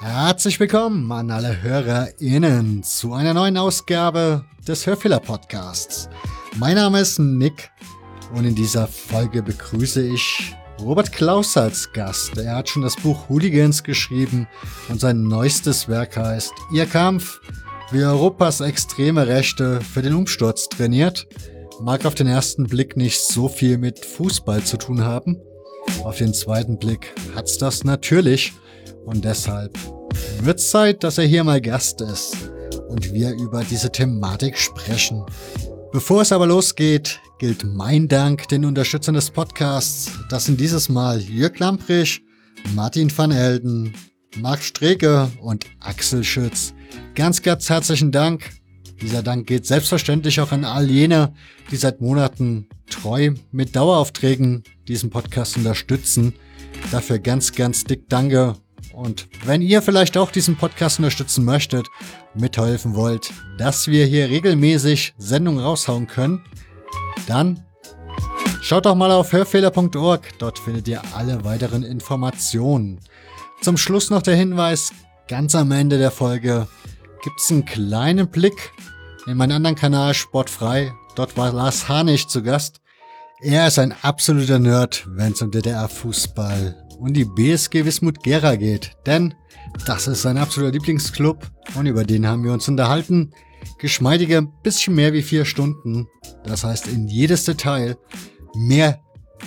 Herzlich willkommen an alle HörerInnen zu einer neuen Ausgabe des Hörfehler Podcasts. Mein Name ist Nick und in dieser Folge begrüße ich Robert Klaus als Gast. Er hat schon das Buch Hooligans geschrieben und sein neuestes Werk heißt Ihr Kampf, wie Europas extreme Rechte für den Umsturz trainiert. Mag auf den ersten Blick nicht so viel mit Fußball zu tun haben. Auf den zweiten Blick hat's das natürlich und deshalb wird Zeit, dass er hier mal Gast ist und wir über diese Thematik sprechen. Bevor es aber losgeht, gilt mein Dank den Unterstützern des Podcasts. Das sind dieses Mal Jörg Lamprich, Martin van Elden, Marc Streke und Axel Schütz. Ganz, ganz herzlichen Dank. Dieser Dank geht selbstverständlich auch an all jene, die seit Monaten treu mit Daueraufträgen diesen Podcast unterstützen. Dafür ganz, ganz dick Danke und wenn ihr vielleicht auch diesen Podcast unterstützen möchtet, mithelfen wollt, dass wir hier regelmäßig Sendungen raushauen können, dann schaut doch mal auf hörfehler.org. Dort findet ihr alle weiteren Informationen. Zum Schluss noch der Hinweis, ganz am Ende der Folge gibt es einen kleinen Blick in meinen anderen Kanal Sportfrei. Dort war Lars Harnig zu Gast. Er ist ein absoluter Nerd, wenn es um DDR-Fußball und die BSG Wismut Gera geht. Denn das ist sein absoluter Lieblingsclub und über den haben wir uns unterhalten. Geschmeidige bisschen mehr wie vier Stunden. Das heißt in jedes Detail. Mehr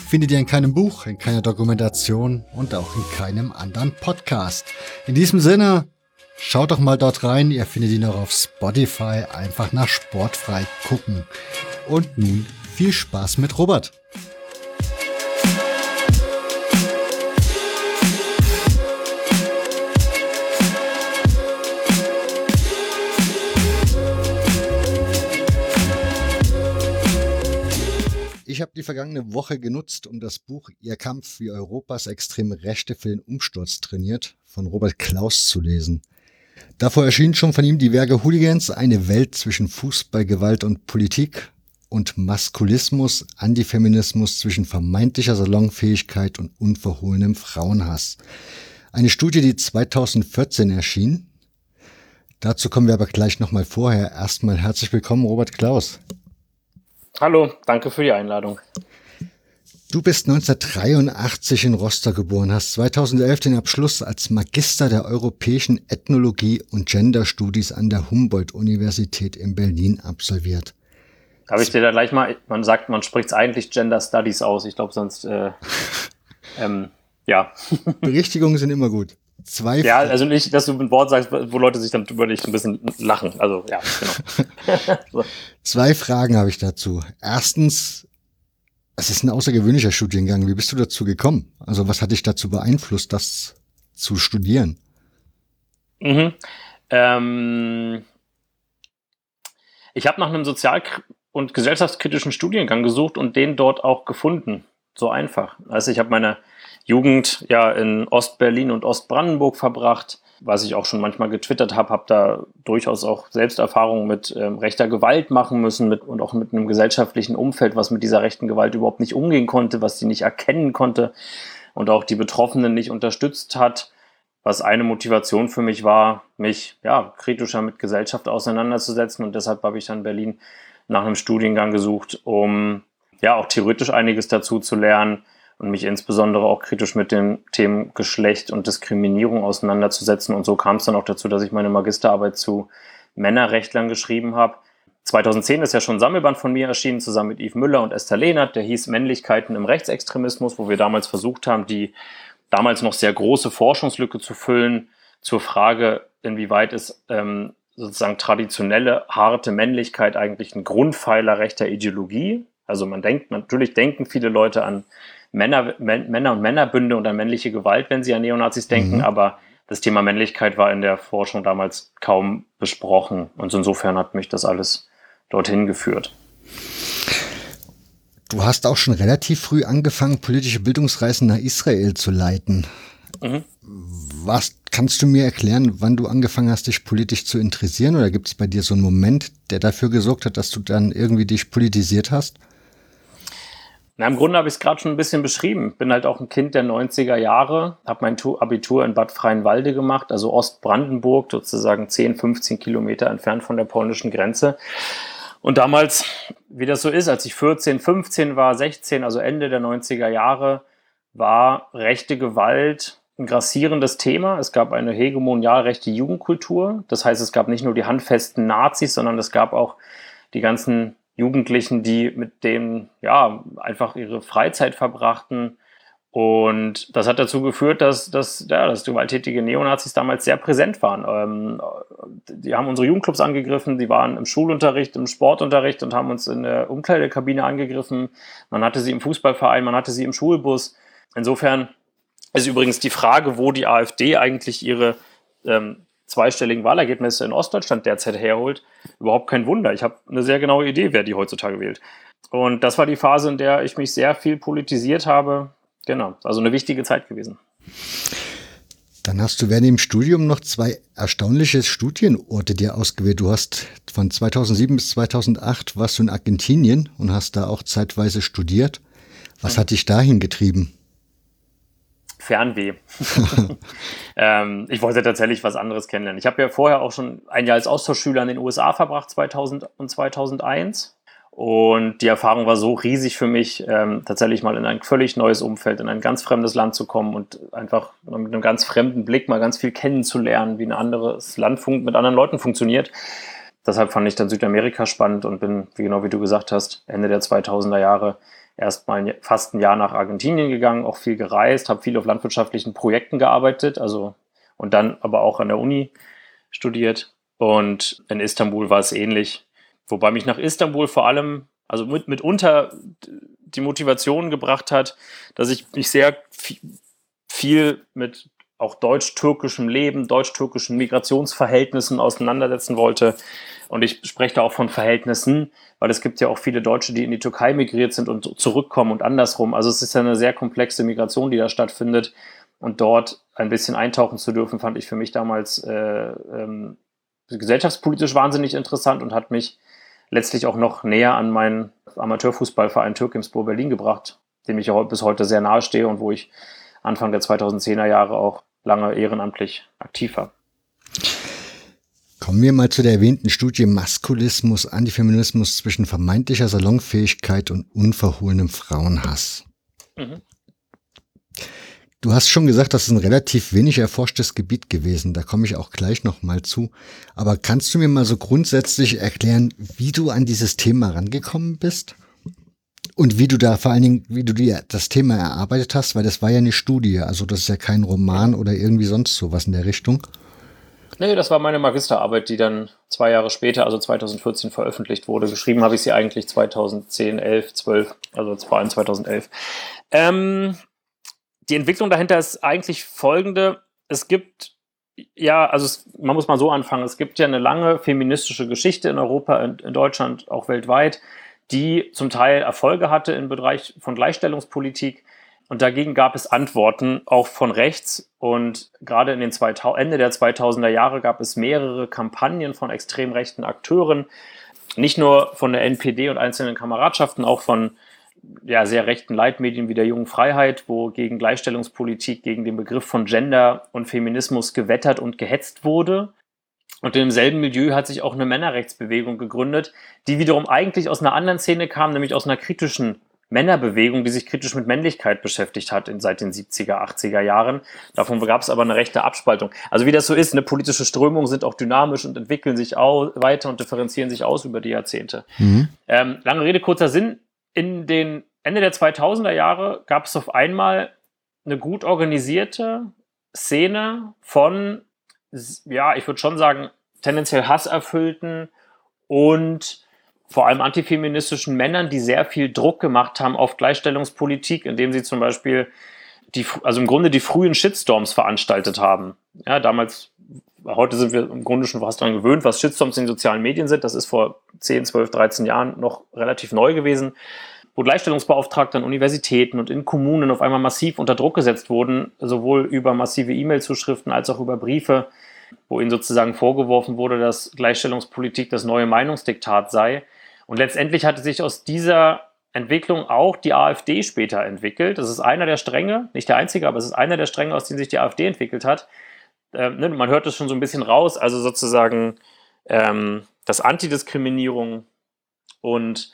findet ihr in keinem Buch, in keiner Dokumentation und auch in keinem anderen Podcast. In diesem Sinne, schaut doch mal dort rein. Ihr findet ihn auch auf Spotify. Einfach nach Sportfrei gucken. Und nun viel Spaß mit Robert. Ich habe die vergangene Woche genutzt, um das Buch Ihr Kampf, wie Europas extreme Rechte für den Umsturz trainiert von Robert Klaus zu lesen. Davor erschienen schon von ihm die Werke Hooligans, eine Welt zwischen Fußball, Gewalt und Politik und Maskulismus, Antifeminismus zwischen vermeintlicher Salonfähigkeit und unverhohlenem Frauenhass. Eine Studie, die 2014 erschien. Dazu kommen wir aber gleich nochmal vorher. Erstmal herzlich willkommen, Robert Klaus. Hallo, danke für die Einladung. Du bist 1983 in Rostock geboren, hast 2011 den Abschluss als Magister der europäischen Ethnologie und Gender-Studies an der Humboldt-Universität in Berlin absolviert. Darf ich dir da gleich mal, man sagt, man spricht es eigentlich Gender Studies aus. Ich glaube, sonst, äh, ähm, ja. Berichtigungen sind immer gut. Zwei ja, also nicht, dass du ein Wort sagst, wo Leute sich dann über dich ein bisschen lachen. Also ja, genau. so. Zwei Fragen habe ich dazu. Erstens, es ist ein außergewöhnlicher Studiengang. Wie bist du dazu gekommen? Also was hat dich dazu beeinflusst, das zu studieren? Mhm. Ähm, ich habe nach einem sozial- und gesellschaftskritischen Studiengang gesucht und den dort auch gefunden. So einfach. Also ich habe meine Jugend ja in Ostberlin und Ostbrandenburg verbracht, was ich auch schon manchmal getwittert habe, habe da durchaus auch Selbsterfahrungen mit ähm, rechter Gewalt machen müssen mit, und auch mit einem gesellschaftlichen Umfeld, was mit dieser rechten Gewalt überhaupt nicht umgehen konnte, was sie nicht erkennen konnte und auch die Betroffenen nicht unterstützt hat, was eine Motivation für mich war, mich ja kritischer mit Gesellschaft auseinanderzusetzen und deshalb habe ich dann Berlin nach einem Studiengang gesucht, um ja auch theoretisch einiges dazu zu lernen, und mich insbesondere auch kritisch mit den Themen Geschlecht und Diskriminierung auseinanderzusetzen. Und so kam es dann auch dazu, dass ich meine Magisterarbeit zu Männerrechtlern geschrieben habe. 2010 ist ja schon ein Sammelband von mir erschienen, zusammen mit Yves Müller und Esther Lehnert. Der hieß Männlichkeiten im Rechtsextremismus, wo wir damals versucht haben, die damals noch sehr große Forschungslücke zu füllen zur Frage, inwieweit ist ähm, sozusagen traditionelle, harte Männlichkeit eigentlich ein Grundpfeiler rechter Ideologie. Also man denkt, natürlich denken viele Leute an Männer, Männer und Männerbünde und an männliche Gewalt, wenn sie an Neonazis denken, mhm. aber das Thema Männlichkeit war in der Forschung damals kaum besprochen und insofern hat mich das alles dorthin geführt. du hast auch schon relativ früh angefangen, politische Bildungsreisen nach Israel zu leiten. Mhm. Was kannst du mir erklären, wann du angefangen hast, dich politisch zu interessieren? Oder gibt es bei dir so einen Moment, der dafür gesorgt hat, dass du dann irgendwie dich politisiert hast? Na, im Grunde habe ich es gerade schon ein bisschen beschrieben. Bin halt auch ein Kind der 90er Jahre, habe mein Abitur in Bad Freienwalde gemacht, also Ostbrandenburg, sozusagen 10, 15 Kilometer entfernt von der polnischen Grenze. Und damals, wie das so ist, als ich 14, 15 war, 16, also Ende der 90er Jahre, war rechte Gewalt ein grassierendes Thema. Es gab eine hegemonial rechte Jugendkultur. Das heißt, es gab nicht nur die handfesten Nazis, sondern es gab auch die ganzen Jugendlichen, die mit dem ja einfach ihre Freizeit verbrachten. Und das hat dazu geführt, dass, dass, ja, dass gewalttätige Neonazis damals sehr präsent waren. Ähm, die haben unsere Jugendclubs angegriffen, die waren im Schulunterricht, im Sportunterricht und haben uns in der Umkleidekabine angegriffen. Man hatte sie im Fußballverein, man hatte sie im Schulbus. Insofern ist übrigens die Frage, wo die AfD eigentlich ihre ähm, zweistelligen Wahlergebnisse in Ostdeutschland derzeit herholt, überhaupt kein Wunder. Ich habe eine sehr genaue Idee, wer die heutzutage wählt. Und das war die Phase, in der ich mich sehr viel politisiert habe. Genau, also eine wichtige Zeit gewesen. Dann hast du während dem Studium noch zwei erstaunliche Studienorte dir ausgewählt. Du hast von 2007 bis 2008 warst du in Argentinien und hast da auch zeitweise studiert. Was hat dich dahin getrieben? Fernweh. ähm, ich wollte tatsächlich was anderes kennenlernen. Ich habe ja vorher auch schon ein Jahr als Austauschschüler in den USA verbracht, 2000 und 2001. Und die Erfahrung war so riesig für mich, ähm, tatsächlich mal in ein völlig neues Umfeld, in ein ganz fremdes Land zu kommen und einfach mit einem ganz fremden Blick mal ganz viel kennenzulernen, wie ein anderes Land mit anderen Leuten funktioniert. Deshalb fand ich dann Südamerika spannend und bin, wie genau wie du gesagt hast, Ende der 2000er Jahre erstmal fast ein Jahr nach Argentinien gegangen, auch viel gereist, habe viel auf landwirtschaftlichen Projekten gearbeitet, also und dann aber auch an der Uni studiert. Und in Istanbul war es ähnlich. Wobei mich nach Istanbul vor allem, also mit, mitunter die Motivation gebracht hat, dass ich mich sehr viel mit auch deutsch-türkischem Leben, deutsch-türkischen Migrationsverhältnissen auseinandersetzen wollte. Und ich spreche da auch von Verhältnissen, weil es gibt ja auch viele Deutsche, die in die Türkei migriert sind und zurückkommen und andersrum. Also es ist ja eine sehr komplexe Migration, die da stattfindet. Und dort ein bisschen eintauchen zu dürfen, fand ich für mich damals äh, ähm, gesellschaftspolitisch wahnsinnig interessant und hat mich letztlich auch noch näher an meinen Amateurfußballverein Türkimspor Berlin gebracht, dem ich bis heute sehr nahe stehe und wo ich Anfang der 2010er Jahre auch lange ehrenamtlich aktiv war. Kommen wir mal zu der erwähnten Studie Maskulismus, Antifeminismus zwischen vermeintlicher Salonfähigkeit und unverhohlenem Frauenhass. Mhm. Du hast schon gesagt, das ist ein relativ wenig erforschtes Gebiet gewesen. Da komme ich auch gleich noch mal zu. Aber kannst du mir mal so grundsätzlich erklären, wie du an dieses Thema rangekommen bist? Und wie du da vor allen Dingen, wie du dir das Thema erarbeitet hast, weil das war ja eine Studie, also das ist ja kein Roman oder irgendwie sonst sowas in der Richtung. Nee, das war meine Magisterarbeit, die dann zwei Jahre später, also 2014, veröffentlicht wurde. Geschrieben habe ich sie eigentlich 2010, 11, 12, also vor allem 2011. Ähm, die Entwicklung dahinter ist eigentlich folgende. Es gibt ja, also es, man muss mal so anfangen. Es gibt ja eine lange feministische Geschichte in Europa, in, in Deutschland, auch weltweit die zum Teil Erfolge hatte im Bereich von Gleichstellungspolitik. Und dagegen gab es Antworten auch von rechts. Und gerade in den 2000, Ende der 2000er Jahre gab es mehrere Kampagnen von extrem rechten Akteuren. Nicht nur von der NPD und einzelnen Kameradschaften, auch von ja, sehr rechten Leitmedien wie der Jungen Freiheit, wo gegen Gleichstellungspolitik, gegen den Begriff von Gender und Feminismus gewettert und gehetzt wurde. Und in demselben Milieu hat sich auch eine Männerrechtsbewegung gegründet, die wiederum eigentlich aus einer anderen Szene kam, nämlich aus einer kritischen Männerbewegung, die sich kritisch mit Männlichkeit beschäftigt hat in, seit den 70er, 80er Jahren. Davon gab es aber eine rechte Abspaltung. Also wie das so ist, eine politische Strömung sind auch dynamisch und entwickeln sich auch weiter und differenzieren sich aus über die Jahrzehnte. Mhm. Ähm, lange Rede, kurzer Sinn. In den Ende der 2000er Jahre gab es auf einmal eine gut organisierte Szene von ja, ich würde schon sagen, tendenziell hasserfüllten und vor allem antifeministischen Männern, die sehr viel Druck gemacht haben auf Gleichstellungspolitik, indem sie zum Beispiel die, also im Grunde die frühen Shitstorms veranstaltet haben. Ja, damals, heute sind wir im Grunde schon fast daran gewöhnt, was Shitstorms in sozialen Medien sind. Das ist vor 10, 12, 13 Jahren noch relativ neu gewesen. wo Gleichstellungsbeauftragte an Universitäten und in Kommunen auf einmal massiv unter Druck gesetzt wurden, sowohl über massive E-Mail-Zuschriften als auch über Briefe, wo ihnen sozusagen vorgeworfen wurde, dass Gleichstellungspolitik das neue Meinungsdiktat sei. Und letztendlich hatte sich aus dieser Entwicklung auch die AfD später entwickelt. Das ist einer der Stränge, nicht der einzige, aber es ist einer der Stränge, aus denen sich die AfD entwickelt hat. Ähm, ne, man hört es schon so ein bisschen raus, also sozusagen ähm, dass Antidiskriminierung und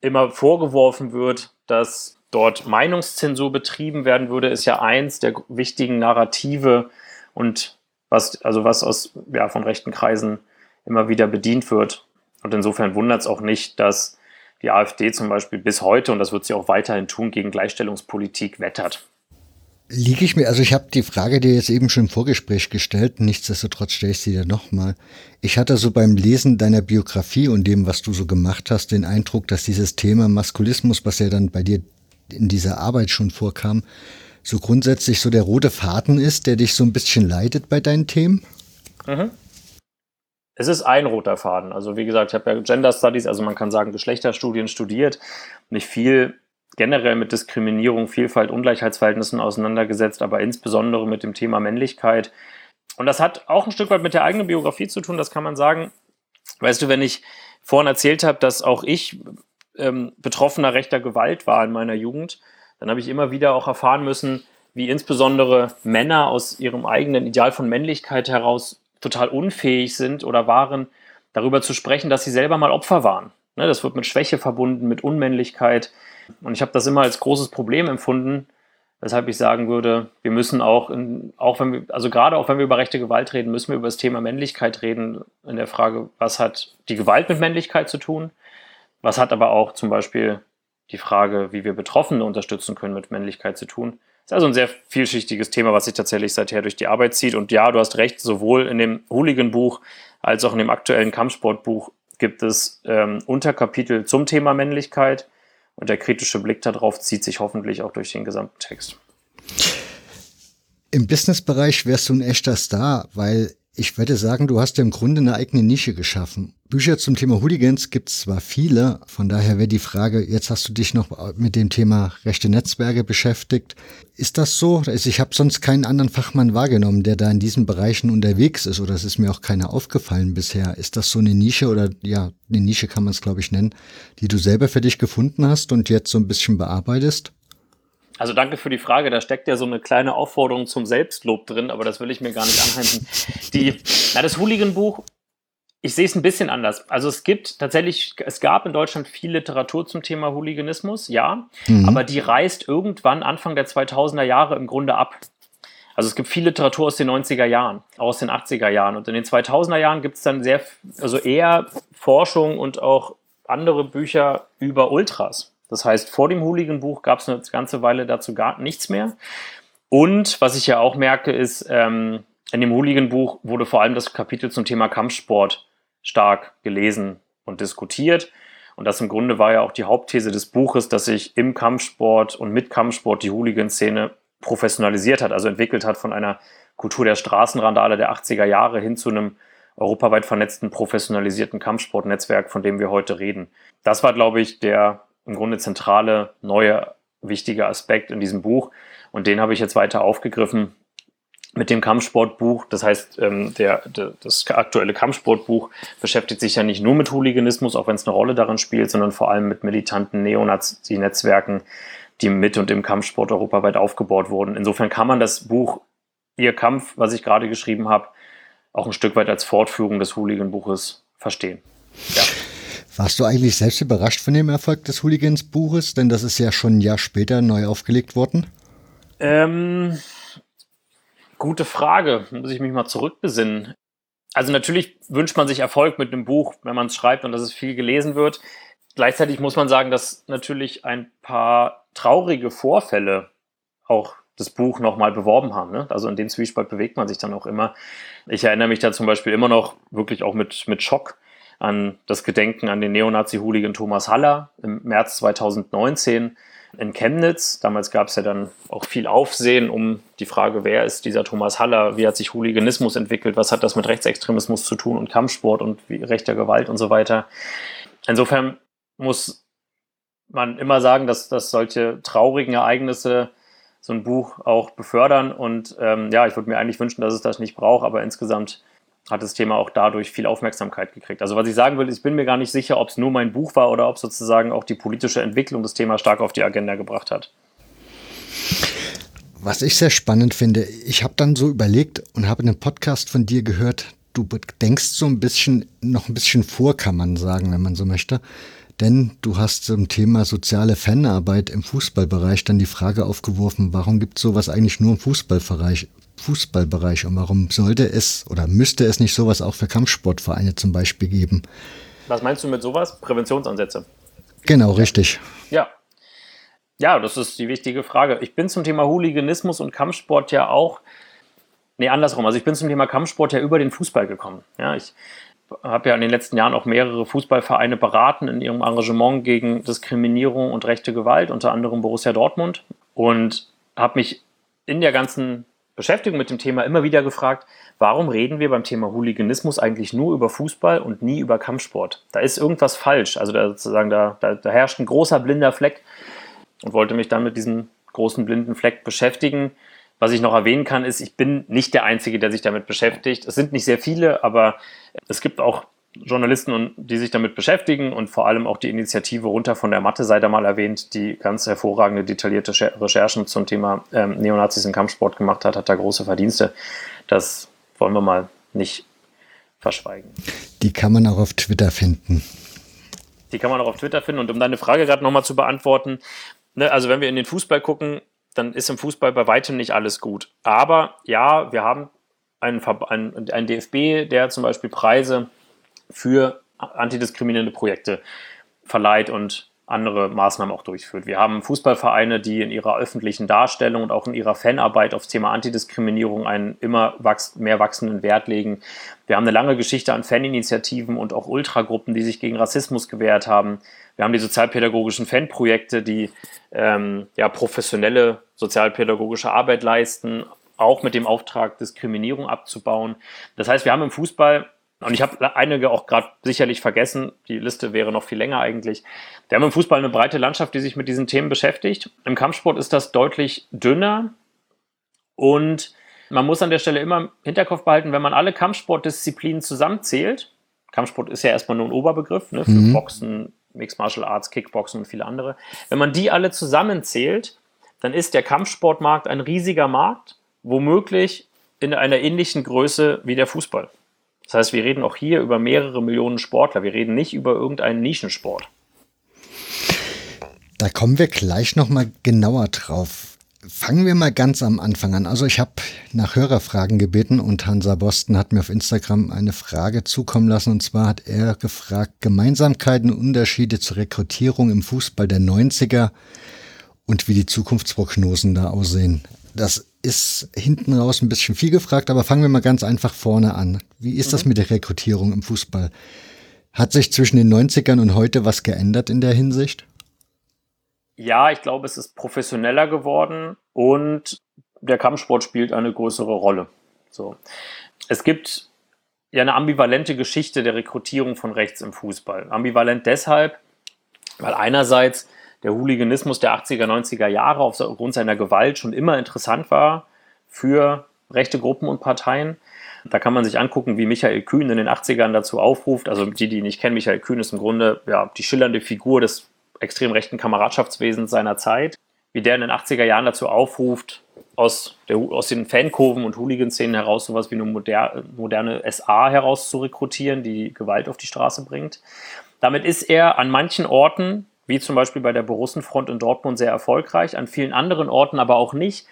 immer vorgeworfen wird, dass dort Meinungszensur betrieben werden würde, ist ja eins der wichtigen Narrative und was, also was aus, ja, von rechten Kreisen immer wieder bedient wird. Und insofern wundert es auch nicht, dass die AfD zum Beispiel bis heute, und das wird sie auch weiterhin tun, gegen Gleichstellungspolitik wettert. Liege ich mir, also ich habe die Frage dir jetzt eben schon im Vorgespräch gestellt, nichtsdestotrotz stelle ich sie dir nochmal. Ich hatte so beim Lesen deiner Biografie und dem, was du so gemacht hast, den Eindruck, dass dieses Thema Maskulismus, was ja dann bei dir in dieser Arbeit schon vorkam, so grundsätzlich so der rote Faden ist, der dich so ein bisschen leitet bei deinen Themen? Mhm. Es ist ein roter Faden. Also wie gesagt, ich habe ja Gender Studies, also man kann sagen Geschlechterstudien studiert. Nicht viel generell mit Diskriminierung, Vielfalt, Ungleichheitsverhältnissen auseinandergesetzt, aber insbesondere mit dem Thema Männlichkeit. Und das hat auch ein Stück weit mit der eigenen Biografie zu tun, das kann man sagen. Weißt du, wenn ich vorhin erzählt habe, dass auch ich ähm, betroffener rechter Gewalt war in meiner Jugend, dann habe ich immer wieder auch erfahren müssen, wie insbesondere Männer aus ihrem eigenen Ideal von Männlichkeit heraus total unfähig sind oder waren, darüber zu sprechen, dass sie selber mal Opfer waren. Ne, das wird mit Schwäche verbunden, mit Unmännlichkeit. Und ich habe das immer als großes Problem empfunden, weshalb ich sagen würde, wir müssen auch, in, auch wenn wir, also gerade auch wenn wir über rechte Gewalt reden, müssen wir über das Thema Männlichkeit reden, in der Frage, was hat die Gewalt mit Männlichkeit zu tun, was hat aber auch zum Beispiel die Frage, wie wir Betroffene unterstützen können, mit Männlichkeit zu tun. Ist also ein sehr vielschichtiges Thema, was sich tatsächlich seither durch die Arbeit zieht. Und ja, du hast recht, sowohl in dem Hooligan-Buch als auch in dem aktuellen Kampfsportbuch gibt es ähm, Unterkapitel zum Thema Männlichkeit und der kritische Blick darauf zieht sich hoffentlich auch durch den gesamten Text. Im Businessbereich wärst du ein echter Star, weil ich würde sagen, du hast im Grunde eine eigene Nische geschaffen. Bücher zum Thema Hooligans gibt es zwar viele, von daher wäre die Frage, jetzt hast du dich noch mit dem Thema rechte Netzwerke beschäftigt. Ist das so? Also ich habe sonst keinen anderen Fachmann wahrgenommen, der da in diesen Bereichen unterwegs ist oder es ist mir auch keiner aufgefallen bisher. Ist das so eine Nische oder ja, eine Nische kann man es glaube ich nennen, die du selber für dich gefunden hast und jetzt so ein bisschen bearbeitest? Also danke für die Frage. Da steckt ja so eine kleine Aufforderung zum Selbstlob drin, aber das will ich mir gar nicht anheimsen. Die, na, das Hooligan-Buch, ich sehe es ein bisschen anders. Also es gibt tatsächlich, es gab in Deutschland viel Literatur zum Thema Hooliganismus, ja, mhm. aber die reißt irgendwann Anfang der 2000er Jahre im Grunde ab. Also es gibt viel Literatur aus den 90er Jahren, auch aus den 80er Jahren. Und in den 2000er Jahren gibt es dann sehr, also eher Forschung und auch andere Bücher über Ultras. Das heißt, vor dem Hooligan-Buch gab es eine ganze Weile dazu gar nichts mehr. Und was ich ja auch merke, ist, ähm, in dem Hooligan-Buch wurde vor allem das Kapitel zum Thema Kampfsport stark gelesen und diskutiert. Und das im Grunde war ja auch die Hauptthese des Buches, dass sich im Kampfsport und mit Kampfsport die Hooligan-Szene professionalisiert hat, also entwickelt hat von einer Kultur der Straßenrandale der 80er Jahre hin zu einem europaweit vernetzten, professionalisierten Kampfsportnetzwerk, von dem wir heute reden. Das war, glaube ich, der im Grunde zentrale, neue, wichtige Aspekt in diesem Buch. Und den habe ich jetzt weiter aufgegriffen mit dem Kampfsportbuch. Das heißt, ähm, der, der, das aktuelle Kampfsportbuch beschäftigt sich ja nicht nur mit Hooliganismus, auch wenn es eine Rolle darin spielt, sondern vor allem mit militanten Neonazi-Netzwerken, die mit und im Kampfsport europaweit aufgebaut wurden. Insofern kann man das Buch Ihr Kampf, was ich gerade geschrieben habe, auch ein Stück weit als Fortführung des Hooligan-Buches verstehen. Ja. Warst du eigentlich selbst überrascht von dem Erfolg des Hooligans-Buches? Denn das ist ja schon ein Jahr später neu aufgelegt worden. Ähm, gute Frage. Muss ich mich mal zurückbesinnen. Also natürlich wünscht man sich Erfolg mit einem Buch, wenn man es schreibt und dass es viel gelesen wird. Gleichzeitig muss man sagen, dass natürlich ein paar traurige Vorfälle auch das Buch nochmal beworben haben. Ne? Also in dem Zwiespalt bewegt man sich dann auch immer. Ich erinnere mich da zum Beispiel immer noch wirklich auch mit, mit Schock an das Gedenken an den Neonazi-Hooligan Thomas Haller im März 2019 in Chemnitz. Damals gab es ja dann auch viel Aufsehen um die Frage, wer ist dieser Thomas Haller, wie hat sich Hooliganismus entwickelt, was hat das mit Rechtsextremismus zu tun und Kampfsport und rechter Gewalt und so weiter. Insofern muss man immer sagen, dass, dass solche traurigen Ereignisse so ein Buch auch befördern. Und ähm, ja, ich würde mir eigentlich wünschen, dass es das nicht braucht, aber insgesamt hat das Thema auch dadurch viel Aufmerksamkeit gekriegt. Also was ich sagen will, ich bin mir gar nicht sicher, ob es nur mein Buch war oder ob sozusagen auch die politische Entwicklung das Thema stark auf die Agenda gebracht hat. Was ich sehr spannend finde, ich habe dann so überlegt und habe einen Podcast von dir gehört, du denkst so ein bisschen, noch ein bisschen vor, kann man sagen, wenn man so möchte. Denn du hast zum Thema soziale Fanarbeit im Fußballbereich dann die Frage aufgeworfen, warum gibt es sowas eigentlich nur im Fußballbereich, Fußballbereich und warum sollte es oder müsste es nicht sowas auch für Kampfsportvereine zum Beispiel geben? Was meinst du mit sowas? Präventionsansätze. Genau, richtig. Ja. Ja, das ist die wichtige Frage. Ich bin zum Thema Hooliganismus und Kampfsport ja auch, nee, andersrum. Also ich bin zum Thema Kampfsport ja über den Fußball gekommen. Ja, ich habe ja in den letzten Jahren auch mehrere Fußballvereine beraten in ihrem Engagement gegen Diskriminierung und rechte Gewalt, unter anderem Borussia Dortmund. Und habe mich in der ganzen Beschäftigung mit dem Thema immer wieder gefragt, warum reden wir beim Thema Hooliganismus eigentlich nur über Fußball und nie über Kampfsport? Da ist irgendwas falsch. Also da, sozusagen, da, da, da herrscht ein großer blinder Fleck und wollte mich dann mit diesem großen blinden Fleck beschäftigen was ich noch erwähnen kann, ist, ich bin nicht der Einzige, der sich damit beschäftigt. Es sind nicht sehr viele, aber es gibt auch Journalisten, die sich damit beschäftigen und vor allem auch die Initiative runter von der Matte sei da mal erwähnt, die ganz hervorragende, detaillierte Recherchen zum Thema ähm, Neonazis im Kampfsport gemacht hat, hat da große Verdienste. Das wollen wir mal nicht verschweigen. Die kann man auch auf Twitter finden. Die kann man auch auf Twitter finden. Und um deine Frage gerade nochmal zu beantworten, ne, also wenn wir in den Fußball gucken, dann ist im Fußball bei weitem nicht alles gut. Aber ja, wir haben einen, einen, einen DFB, der zum Beispiel Preise für antidiskriminierende Projekte verleiht und andere Maßnahmen auch durchführt. Wir haben Fußballvereine, die in ihrer öffentlichen Darstellung und auch in ihrer Fanarbeit aufs Thema Antidiskriminierung einen immer wachs mehr wachsenden Wert legen. Wir haben eine lange Geschichte an Faninitiativen und auch Ultragruppen, die sich gegen Rassismus gewehrt haben. Wir haben die sozialpädagogischen Fanprojekte, die ähm, ja, professionelle sozialpädagogische Arbeit leisten, auch mit dem Auftrag, Diskriminierung abzubauen. Das heißt, wir haben im Fußball und ich habe einige auch gerade sicherlich vergessen, die Liste wäre noch viel länger eigentlich. Wir haben im Fußball eine breite Landschaft, die sich mit diesen Themen beschäftigt. Im Kampfsport ist das deutlich dünner und man muss an der Stelle immer im Hinterkopf behalten, wenn man alle Kampfsportdisziplinen zusammenzählt, Kampfsport ist ja erstmal nur ein Oberbegriff ne, für mhm. Boxen, Mixed Martial Arts, Kickboxen und viele andere. Wenn man die alle zusammenzählt, dann ist der Kampfsportmarkt ein riesiger Markt, womöglich in einer ähnlichen Größe wie der Fußball. Das heißt, wir reden auch hier über mehrere Millionen Sportler. Wir reden nicht über irgendeinen Nischensport. Da kommen wir gleich nochmal genauer drauf. Fangen wir mal ganz am Anfang an. Also ich habe nach Hörerfragen gebeten und Hansa Boston hat mir auf Instagram eine Frage zukommen lassen. Und zwar hat er gefragt, Gemeinsamkeiten Unterschiede zur Rekrutierung im Fußball der 90er und wie die Zukunftsprognosen da aussehen. Das ist hinten raus ein bisschen viel gefragt, aber fangen wir mal ganz einfach vorne an. Wie ist mhm. das mit der Rekrutierung im Fußball? Hat sich zwischen den 90ern und heute was geändert in der Hinsicht? Ja, ich glaube, es ist professioneller geworden und der Kampfsport spielt eine größere Rolle. So. Es gibt ja eine ambivalente Geschichte der Rekrutierung von rechts im Fußball. Ambivalent deshalb, weil einerseits der Hooliganismus der 80er, 90er Jahre aufgrund seiner Gewalt schon immer interessant war für rechte Gruppen und Parteien. Da kann man sich angucken, wie Michael Kühn in den 80ern dazu aufruft. Also die, die nicht kennen, Michael Kühn ist im Grunde ja, die schillernde Figur des extrem rechten Kameradschaftswesens seiner Zeit. Wie der in den 80er Jahren dazu aufruft, aus, der, aus den Fankurven und Hooligan-Szenen heraus sowas wie eine moder, moderne SA heraus zu rekrutieren, die Gewalt auf die Straße bringt. Damit ist er an manchen Orten wie zum Beispiel bei der Borussenfront in Dortmund sehr erfolgreich, an vielen anderen Orten aber auch nicht.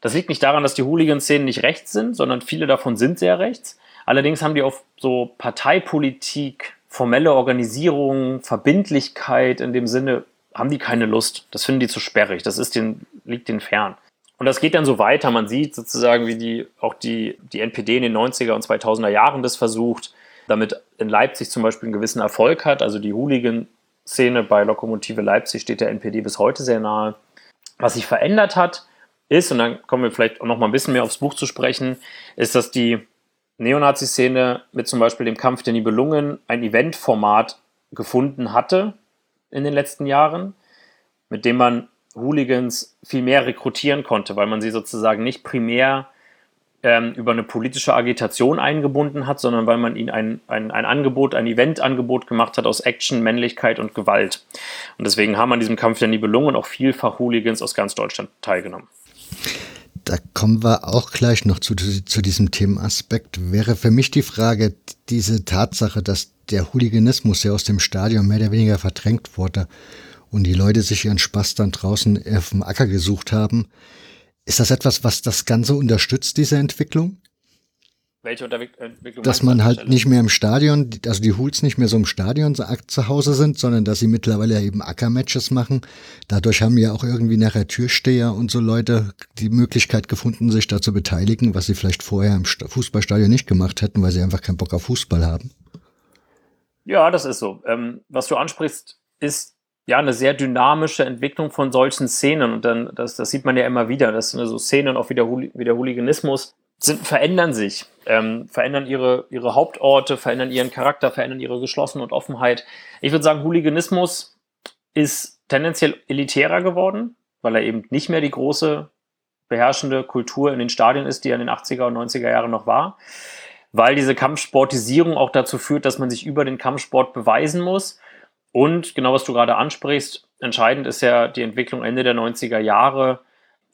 Das liegt nicht daran, dass die Hooligan-Szenen nicht rechts sind, sondern viele davon sind sehr rechts. Allerdings haben die auf so Parteipolitik, formelle Organisierung, Verbindlichkeit in dem Sinne, haben die keine Lust. Das finden die zu sperrig. Das ist den, liegt denen fern. Und das geht dann so weiter. Man sieht sozusagen, wie die, auch die, die NPD in den 90er und 2000er Jahren das versucht, damit in Leipzig zum Beispiel einen gewissen Erfolg hat. Also die Hooligan Szene bei Lokomotive Leipzig steht der NPD bis heute sehr nahe. Was sich verändert hat, ist, und dann kommen wir vielleicht auch noch mal ein bisschen mehr aufs Buch zu sprechen, ist, dass die Neonazi-Szene mit zum Beispiel dem Kampf der Nibelungen ein Eventformat gefunden hatte in den letzten Jahren. mit dem man Hooligans viel mehr rekrutieren konnte, weil man sie sozusagen nicht primär ähm, über eine politische Agitation eingebunden hat, sondern weil man ihnen ein, ein, ein Angebot, ein Eventangebot gemacht hat aus Action, Männlichkeit und Gewalt. Und deswegen haben an diesem Kampf der Nibelungen auch vielfach Hooligans aus ganz Deutschland teilgenommen. Da kommen wir auch gleich noch zu, zu diesem Themenaspekt. Wäre für mich die Frage, diese Tatsache, dass der Hooliganismus ja aus dem Stadion mehr oder weniger verdrängt wurde und die Leute sich ihren Spaß dann draußen auf dem Acker gesucht haben, ist das etwas, was das Ganze unterstützt, diese Entwicklung? Welche Entwicklung? Dass man halt nicht mehr im Stadion, also die Hools nicht mehr so im Stadion zu Hause sind, sondern dass sie mittlerweile eben Ackermatches machen. Dadurch haben ja auch irgendwie nachher Türsteher und so Leute die Möglichkeit gefunden, sich da zu beteiligen, was sie vielleicht vorher im Fußballstadion nicht gemacht hätten, weil sie einfach keinen Bock auf Fußball haben. Ja, das ist so. Ähm, was du ansprichst, ist ja, eine sehr dynamische Entwicklung von solchen Szenen. Und dann, das, das sieht man ja immer wieder, dass so Szenen auch wie der, wie der Hooliganismus sind, verändern sich, ähm, verändern ihre, ihre Hauptorte, verändern ihren Charakter, verändern ihre Geschlossenheit und Offenheit. Ich würde sagen, Hooliganismus ist tendenziell elitärer geworden, weil er eben nicht mehr die große beherrschende Kultur in den Stadien ist, die er in den 80er und 90er Jahren noch war. Weil diese Kampfsportisierung auch dazu führt, dass man sich über den Kampfsport beweisen muss und genau was du gerade ansprichst, entscheidend ist ja die Entwicklung Ende der 90er Jahre,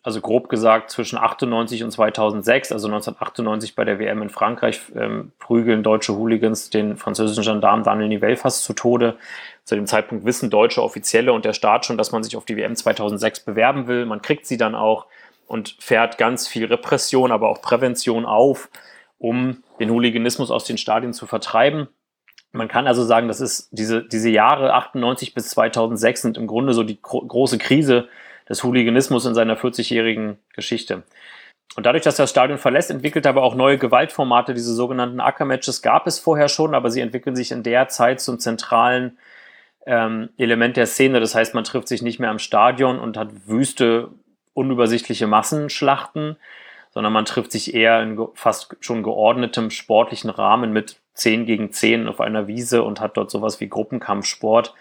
also grob gesagt zwischen 98 und 2006, also 1998 bei der WM in Frankreich, ähm, prügeln deutsche Hooligans den französischen Gendarm Daniel Nivelle fast zu Tode. Zu dem Zeitpunkt wissen deutsche Offizielle und der Staat schon, dass man sich auf die WM 2006 bewerben will. Man kriegt sie dann auch und fährt ganz viel Repression, aber auch Prävention auf, um den Hooliganismus aus den Stadien zu vertreiben. Man kann also sagen, das ist diese, diese Jahre 98 bis 2006 sind im Grunde so die große Krise des Hooliganismus in seiner 40-jährigen Geschichte. Und dadurch, dass das Stadion verlässt, entwickelt er aber auch neue Gewaltformate. Diese sogenannten Ackermatches gab es vorher schon, aber sie entwickeln sich in der Zeit zum zentralen ähm, Element der Szene. Das heißt, man trifft sich nicht mehr am Stadion und hat wüste, unübersichtliche Massenschlachten, sondern man trifft sich eher in fast schon geordnetem sportlichen Rahmen mit 10 gegen 10 auf einer Wiese und hat dort sowas wie Gruppenkampfsport.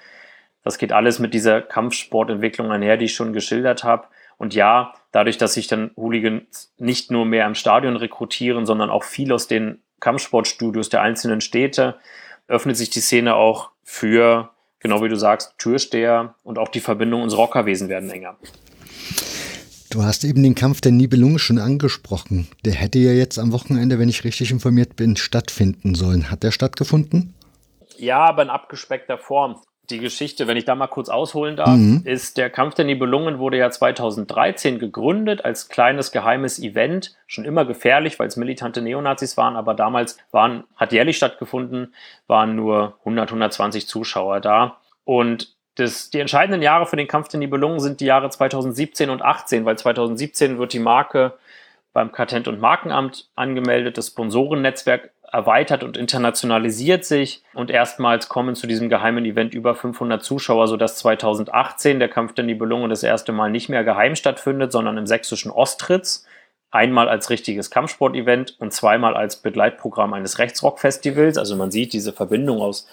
Das geht alles mit dieser Kampfsportentwicklung einher, die ich schon geschildert habe. Und ja, dadurch, dass sich dann Hooligans nicht nur mehr im Stadion rekrutieren, sondern auch viel aus den Kampfsportstudios der einzelnen Städte, öffnet sich die Szene auch für, genau wie du sagst, Türsteher und auch die Verbindungen ins Rockerwesen werden enger. Du hast eben den Kampf der Nibelungen schon angesprochen. Der hätte ja jetzt am Wochenende, wenn ich richtig informiert bin, stattfinden sollen. Hat der stattgefunden? Ja, aber in abgespeckter Form. Die Geschichte, wenn ich da mal kurz ausholen darf, mhm. ist, der Kampf der Nibelungen wurde ja 2013 gegründet als kleines geheimes Event. Schon immer gefährlich, weil es militante Neonazis waren, aber damals waren, hat jährlich stattgefunden, waren nur 100, 120 Zuschauer da. Und das, die entscheidenden Jahre für den Kampf der Nibelungen sind die Jahre 2017 und 18, weil 2017 wird die Marke beim Patent- und Markenamt angemeldet, das Sponsorennetzwerk erweitert und internationalisiert sich und erstmals kommen zu diesem geheimen Event über 500 Zuschauer, sodass 2018 der Kampf der Nibelungen das erste Mal nicht mehr geheim stattfindet, sondern im sächsischen Ostritz, einmal als richtiges Kampfsportevent und zweimal als Begleitprogramm eines Rechtsrockfestivals. Also man sieht diese Verbindung aus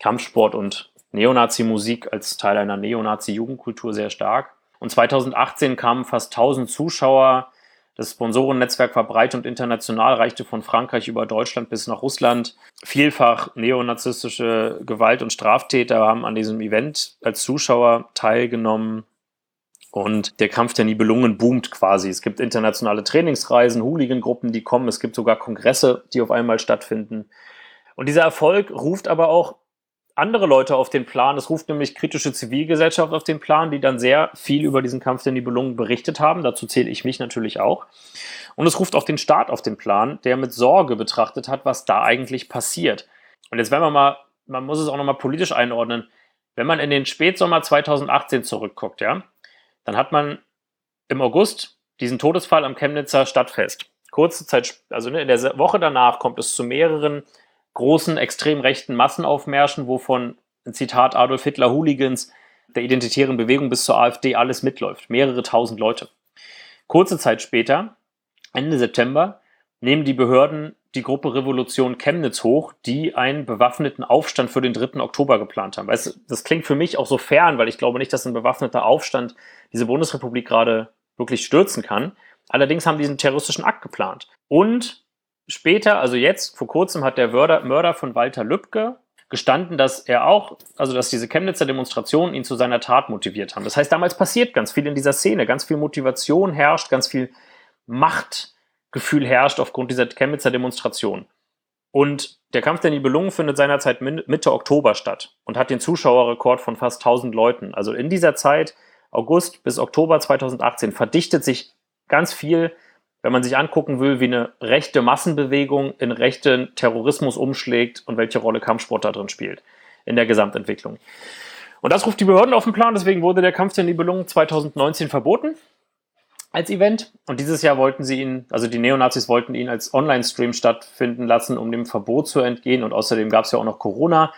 Kampfsport und Neonazi-Musik als Teil einer Neonazi-Jugendkultur sehr stark. Und 2018 kamen fast 1000 Zuschauer. Das Sponsorennetzwerk war breit und international, reichte von Frankreich über Deutschland bis nach Russland. Vielfach neonazistische Gewalt- und Straftäter haben an diesem Event als Zuschauer teilgenommen. Und der Kampf der Nibelungen boomt quasi. Es gibt internationale Trainingsreisen, Hooligan-Gruppen, die kommen. Es gibt sogar Kongresse, die auf einmal stattfinden. Und dieser Erfolg ruft aber auch andere Leute auf den Plan. Es ruft nämlich kritische Zivilgesellschaft auf den Plan, die dann sehr viel über diesen Kampf der Nibelungen berichtet haben. Dazu zähle ich mich natürlich auch. Und es ruft auch den Staat auf den Plan, der mit Sorge betrachtet hat, was da eigentlich passiert. Und jetzt wenn man mal, man muss es auch nochmal politisch einordnen, wenn man in den Spätsommer 2018 zurückguckt, ja, dann hat man im August diesen Todesfall am Chemnitzer Stadtfest. Kurze Zeit, also in der Woche danach kommt es zu mehreren großen extrem rechten Massenaufmärschen, wovon, Zitat Adolf Hitler, Hooligans der identitären Bewegung bis zur AfD alles mitläuft. Mehrere tausend Leute. Kurze Zeit später, Ende September, nehmen die Behörden die Gruppe Revolution Chemnitz hoch, die einen bewaffneten Aufstand für den 3. Oktober geplant haben. Weißt, das klingt für mich auch so fern, weil ich glaube nicht, dass ein bewaffneter Aufstand diese Bundesrepublik gerade wirklich stürzen kann. Allerdings haben die diesen terroristischen Akt geplant. Und später, also jetzt, vor kurzem, hat der Mörder, Mörder von Walter Lübcke gestanden, dass er auch, also dass diese Chemnitzer Demonstrationen ihn zu seiner Tat motiviert haben. Das heißt, damals passiert ganz viel in dieser Szene, ganz viel Motivation herrscht, ganz viel Machtgefühl herrscht aufgrund dieser Chemnitzer Demonstration. Und der Kampf der Nibelungen findet seinerzeit Mitte Oktober statt und hat den Zuschauerrekord von fast 1000 Leuten. Also in dieser Zeit, August bis Oktober 2018, verdichtet sich ganz viel wenn man sich angucken will, wie eine rechte Massenbewegung in rechten Terrorismus umschlägt und welche Rolle Kampfsport da drin spielt in der Gesamtentwicklung. Und das ruft die Behörden auf den Plan, deswegen wurde der Kampf der Nibelungen 2019 verboten als Event. Und dieses Jahr wollten sie ihn, also die Neonazis wollten ihn als Online-Stream stattfinden lassen, um dem Verbot zu entgehen. Und außerdem gab es ja auch noch Corona.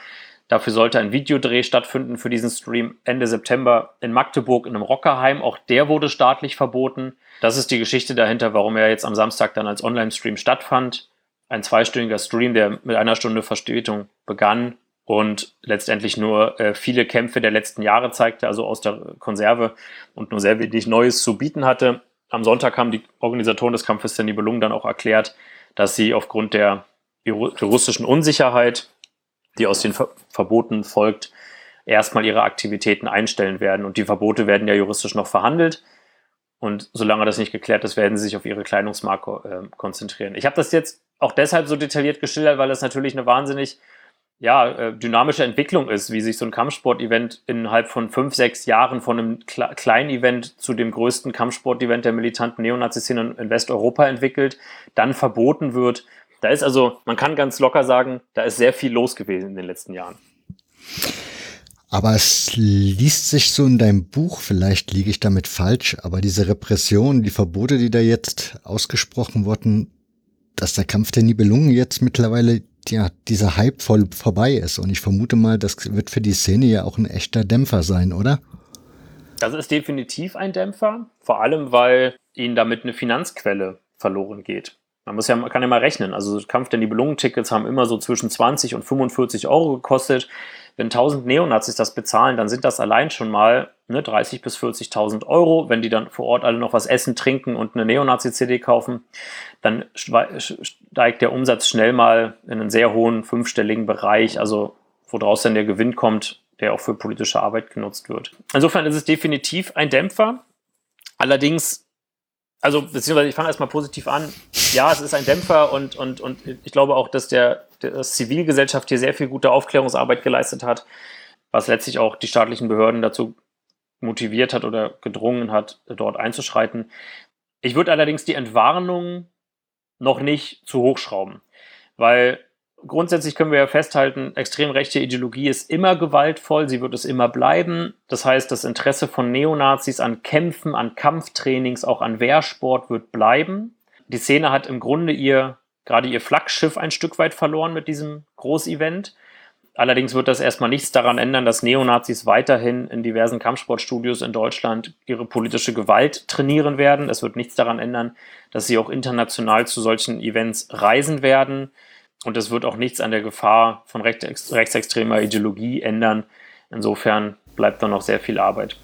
Dafür sollte ein Videodreh stattfinden für diesen Stream Ende September in Magdeburg in einem Rockerheim. Auch der wurde staatlich verboten. Das ist die Geschichte dahinter, warum er jetzt am Samstag dann als Online-Stream stattfand. Ein zweistündiger Stream, der mit einer Stunde Verspätung begann und letztendlich nur äh, viele Kämpfe der letzten Jahre zeigte, also aus der Konserve und nur sehr wenig Neues zu bieten hatte. Am Sonntag haben die Organisatoren des Kampfes der Nibelungen dann auch erklärt, dass sie aufgrund der russischen Unsicherheit die aus den Ver Verboten folgt, erstmal ihre Aktivitäten einstellen werden. Und die Verbote werden ja juristisch noch verhandelt. Und solange das nicht geklärt ist, werden sie sich auf ihre Kleidungsmarke äh, konzentrieren. Ich habe das jetzt auch deshalb so detailliert geschildert, weil das natürlich eine wahnsinnig ja, äh, dynamische Entwicklung ist, wie sich so ein Kampfsport-Event innerhalb von fünf, sechs Jahren von einem Kle kleinen Event zu dem größten Kampfsport-Event der militanten Neonazi-Szene in Westeuropa entwickelt, dann verboten wird da ist also, man kann ganz locker sagen, da ist sehr viel los gewesen in den letzten Jahren. Aber es liest sich so in deinem Buch, vielleicht liege ich damit falsch, aber diese Repression, die Verbote, die da jetzt ausgesprochen wurden, dass der Kampf der Nibelungen jetzt mittlerweile, ja, dieser Hype voll vorbei ist. Und ich vermute mal, das wird für die Szene ja auch ein echter Dämpfer sein, oder? Das ist definitiv ein Dämpfer, vor allem weil ihnen damit eine Finanzquelle verloren geht. Man muss ja, man kann ja mal rechnen. Also Kampf der Nibelungen-Tickets haben immer so zwischen 20 und 45 Euro gekostet. Wenn 1000 Neonazis das bezahlen, dann sind das allein schon mal ne, 30 bis 40.000 Euro. Wenn die dann vor Ort alle noch was essen, trinken und eine Neonazi-CD kaufen, dann steigt der Umsatz schnell mal in einen sehr hohen fünfstelligen Bereich. Also woraus dann der Gewinn kommt, der auch für politische Arbeit genutzt wird. Insofern ist es definitiv ein Dämpfer. Allerdings also beziehungsweise ich fange erstmal positiv an. Ja, es ist ein Dämpfer und, und, und ich glaube auch, dass der, der Zivilgesellschaft hier sehr viel gute Aufklärungsarbeit geleistet hat, was letztlich auch die staatlichen Behörden dazu motiviert hat oder gedrungen hat, dort einzuschreiten. Ich würde allerdings die Entwarnung noch nicht zu hoch schrauben, weil grundsätzlich können wir ja festhalten, extrem rechte Ideologie ist immer gewaltvoll, sie wird es immer bleiben. Das heißt, das Interesse von Neonazis an Kämpfen, an Kampftrainings, auch an Wehrsport wird bleiben. Die Szene hat im Grunde ihr, gerade ihr Flaggschiff ein Stück weit verloren mit diesem Großevent. Allerdings wird das erstmal nichts daran ändern, dass Neonazis weiterhin in diversen Kampfsportstudios in Deutschland ihre politische Gewalt trainieren werden. Es wird nichts daran ändern, dass sie auch international zu solchen Events reisen werden. Und es wird auch nichts an der Gefahr von rechtsextremer Ideologie ändern. Insofern bleibt da noch sehr viel Arbeit.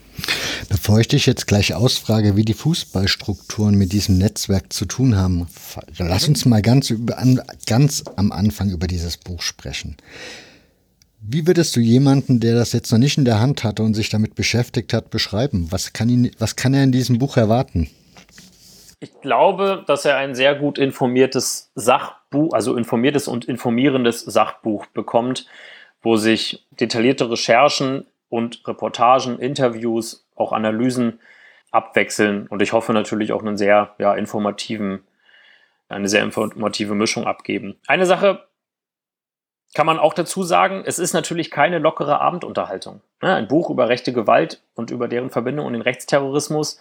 Bevor ich dich jetzt gleich ausfrage, wie die Fußballstrukturen mit diesem Netzwerk zu tun haben, lass uns mal ganz, über, ganz am Anfang über dieses Buch sprechen. Wie würdest du jemanden, der das jetzt noch nicht in der Hand hatte und sich damit beschäftigt hat, beschreiben? Was kann, ihn, was kann er in diesem Buch erwarten? Ich glaube, dass er ein sehr gut informiertes Sachbuch, also informiertes und informierendes Sachbuch bekommt, wo sich detaillierte Recherchen und Reportagen, Interviews, auch Analysen abwechseln und ich hoffe natürlich auch einen sehr ja, informativen, eine sehr informative Mischung abgeben. Eine Sache kann man auch dazu sagen, es ist natürlich keine lockere Abendunterhaltung. Ein Buch über rechte Gewalt und über deren Verbindung und den Rechtsterrorismus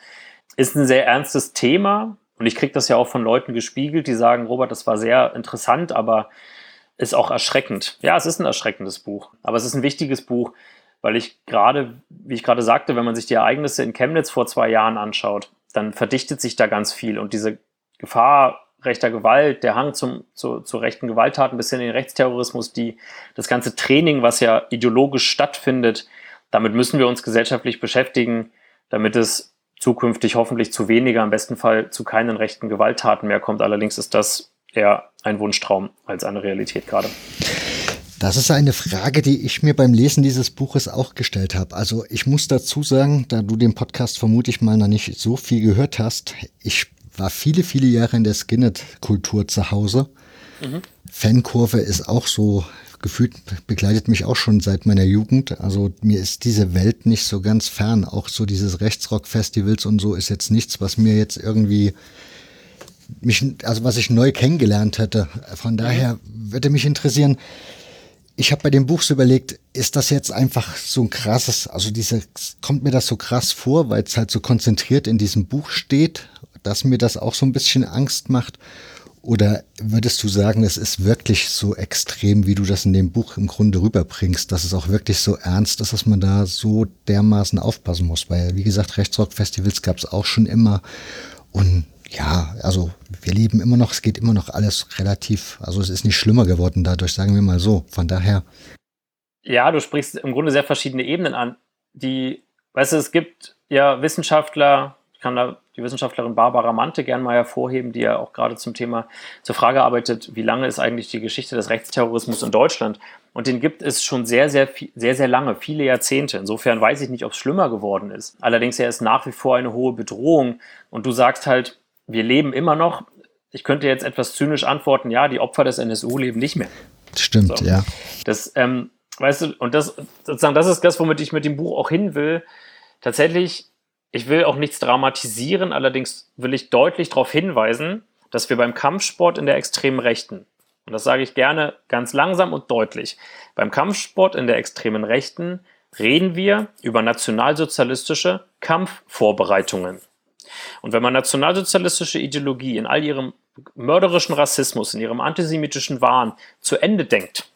ist ein sehr ernstes Thema und ich kriege das ja auch von Leuten gespiegelt, die sagen, Robert, das war sehr interessant, aber ist auch erschreckend. Ja, es ist ein erschreckendes Buch, aber es ist ein wichtiges Buch, weil ich gerade, wie ich gerade sagte, wenn man sich die Ereignisse in Chemnitz vor zwei Jahren anschaut, dann verdichtet sich da ganz viel und diese Gefahr rechter Gewalt, der Hang zum, zu, zu rechten Gewalttaten bis hin in den Rechtsterrorismus, die, das ganze Training, was ja ideologisch stattfindet, damit müssen wir uns gesellschaftlich beschäftigen, damit es zukünftig hoffentlich zu weniger, im besten Fall zu keinen rechten Gewalttaten mehr kommt. Allerdings ist das eher ein Wunschtraum als eine Realität gerade. Das ist eine Frage, die ich mir beim Lesen dieses Buches auch gestellt habe. Also ich muss dazu sagen, da du den Podcast vermutlich mal noch nicht so viel gehört hast, ich war viele, viele Jahre in der Skinhead-Kultur zu Hause. Mhm. Fankurve ist auch so gefühlt begleitet mich auch schon seit meiner Jugend. Also mir ist diese Welt nicht so ganz fern. Auch so dieses Rechtsrock-Festivals und so ist jetzt nichts, was mir jetzt irgendwie mich, also was ich neu kennengelernt hätte. Von mhm. daher würde mich interessieren, ich habe bei dem Buch so überlegt, ist das jetzt einfach so ein krasses, also diese, kommt mir das so krass vor, weil es halt so konzentriert in diesem Buch steht, dass mir das auch so ein bisschen Angst macht? Oder würdest du sagen, es ist wirklich so extrem, wie du das in dem Buch im Grunde rüberbringst, dass es auch wirklich so ernst ist, dass man da so dermaßen aufpassen muss? Weil, wie gesagt, Rechtsrock-Festivals gab es auch schon immer. Und ja, also wir leben immer noch, es geht immer noch alles relativ, also es ist nicht schlimmer geworden dadurch, sagen wir mal so. Von daher. Ja, du sprichst im Grunde sehr verschiedene Ebenen an. Die, weißt du, es gibt ja Wissenschaftler, ich kann da die Wissenschaftlerin Barbara Mante gern mal hervorheben, die ja auch gerade zum Thema zur Frage arbeitet, wie lange ist eigentlich die Geschichte des Rechtsterrorismus in Deutschland? Und den gibt es schon sehr, sehr, sehr, sehr lange, viele Jahrzehnte. Insofern weiß ich nicht, ob es schlimmer geworden ist. Allerdings er ist nach wie vor eine hohe Bedrohung. Und du sagst halt, wir leben immer noch. Ich könnte jetzt etwas zynisch antworten, ja, die Opfer des NSU leben nicht mehr. Stimmt, so. ja. Das, ähm, weißt du, und das sozusagen, das ist das, womit ich mit dem Buch auch hin will. Tatsächlich, ich will auch nichts dramatisieren, allerdings will ich deutlich darauf hinweisen, dass wir beim Kampfsport in der extremen Rechten, und das sage ich gerne ganz langsam und deutlich, beim Kampfsport in der extremen Rechten reden wir über nationalsozialistische Kampfvorbereitungen. Und wenn man nationalsozialistische Ideologie in all ihrem mörderischen Rassismus, in ihrem antisemitischen Wahn zu Ende denkt,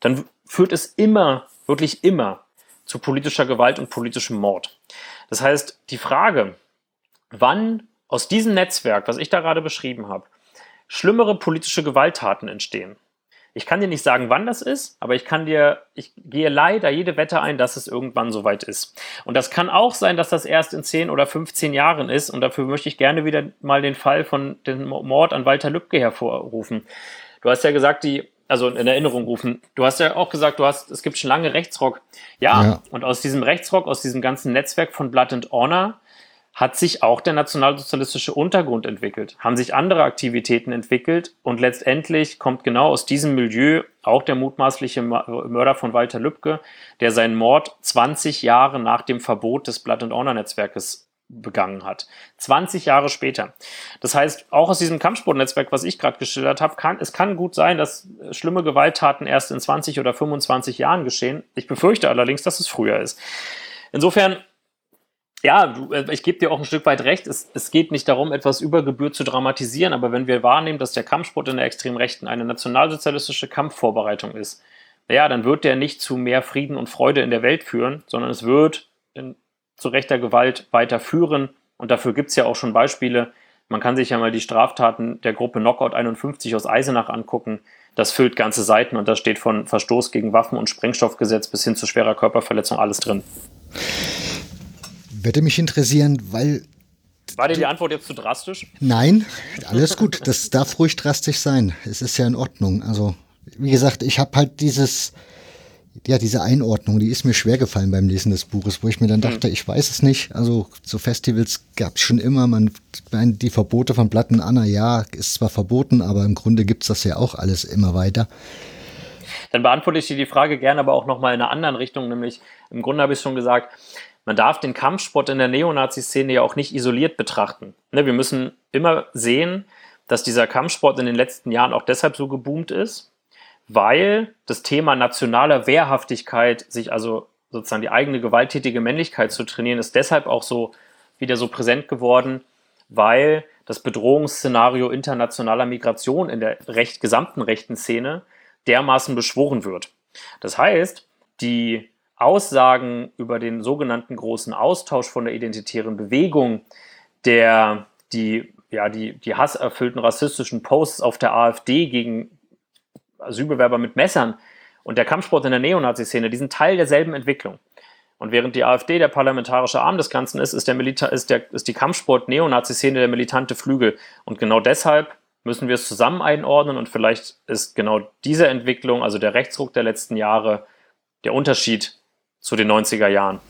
dann führt es immer, wirklich immer zu politischer Gewalt und politischem Mord. Das heißt, die Frage, wann aus diesem Netzwerk, was ich da gerade beschrieben habe, schlimmere politische Gewalttaten entstehen, ich kann dir nicht sagen, wann das ist, aber ich kann dir, ich gehe leider jede Wette ein, dass es irgendwann soweit ist. Und das kann auch sein, dass das erst in 10 oder 15 Jahren ist. Und dafür möchte ich gerne wieder mal den Fall von dem Mord an Walter Lübcke hervorrufen. Du hast ja gesagt, die, also in Erinnerung rufen. Du hast ja auch gesagt, du hast, es gibt schon lange Rechtsrock. Ja, ja. und aus diesem Rechtsrock, aus diesem ganzen Netzwerk von Blood and Honor, hat sich auch der nationalsozialistische Untergrund entwickelt, haben sich andere Aktivitäten entwickelt und letztendlich kommt genau aus diesem Milieu auch der mutmaßliche Mörder von Walter Lübcke, der seinen Mord 20 Jahre nach dem Verbot des Blood and Honor Netzwerkes begangen hat. 20 Jahre später. Das heißt, auch aus diesem Kampfsportnetzwerk, was ich gerade geschildert habe, kann, es kann gut sein, dass schlimme Gewalttaten erst in 20 oder 25 Jahren geschehen. Ich befürchte allerdings, dass es früher ist. Insofern ja, äh, ich gebe dir auch ein Stück weit recht. Es, es geht nicht darum, etwas über Gebühr zu dramatisieren, aber wenn wir wahrnehmen, dass der Kampfsport in der extremen Rechten eine nationalsozialistische Kampfvorbereitung ist, naja, dann wird der nicht zu mehr Frieden und Freude in der Welt führen, sondern es wird in, zu rechter Gewalt weiter führen. Und dafür gibt es ja auch schon Beispiele. Man kann sich ja mal die Straftaten der Gruppe Knockout 51 aus Eisenach angucken. Das füllt ganze Seiten und da steht von Verstoß gegen Waffen- und Sprengstoffgesetz bis hin zu schwerer Körperverletzung alles drin. Würde mich interessieren, weil. War dir die Antwort jetzt zu drastisch? Nein, alles gut. Das darf ruhig drastisch sein. Es ist ja in Ordnung. Also, wie gesagt, ich habe halt dieses, ja, diese Einordnung, die ist mir schwer gefallen beim Lesen des Buches, wo ich mir dann hm. dachte, ich weiß es nicht. Also, so Festivals gab es schon immer. Man, die Verbote von Platten Anna, ja, ist zwar verboten, aber im Grunde gibt es das ja auch alles immer weiter. Dann beantworte ich dir die Frage gerne, aber auch nochmal in einer anderen Richtung, nämlich im Grunde habe ich schon gesagt, man darf den Kampfsport in der Neonazi-Szene ja auch nicht isoliert betrachten. Ne, wir müssen immer sehen, dass dieser Kampfsport in den letzten Jahren auch deshalb so geboomt ist, weil das Thema nationaler Wehrhaftigkeit, sich also sozusagen die eigene gewalttätige Männlichkeit zu trainieren, ist deshalb auch so wieder so präsent geworden, weil das Bedrohungsszenario internationaler Migration in der recht, gesamten rechten Szene dermaßen beschworen wird. Das heißt, die Aussagen über den sogenannten großen Austausch von der identitären Bewegung, der die ja, die, die hasserfüllten rassistischen Posts auf der AfD gegen Asylbewerber mit Messern und der Kampfsport in der Neonazi-Szene, die sind Teil derselben Entwicklung. Und während die AfD der parlamentarische Arm des Ganzen ist, ist, der Milita ist, der, ist die Kampfsport-Neonazi-Szene der militante Flügel. Und genau deshalb müssen wir es zusammen einordnen und vielleicht ist genau diese Entwicklung, also der Rechtsruck der letzten Jahre, der Unterschied zu den 90er Jahren.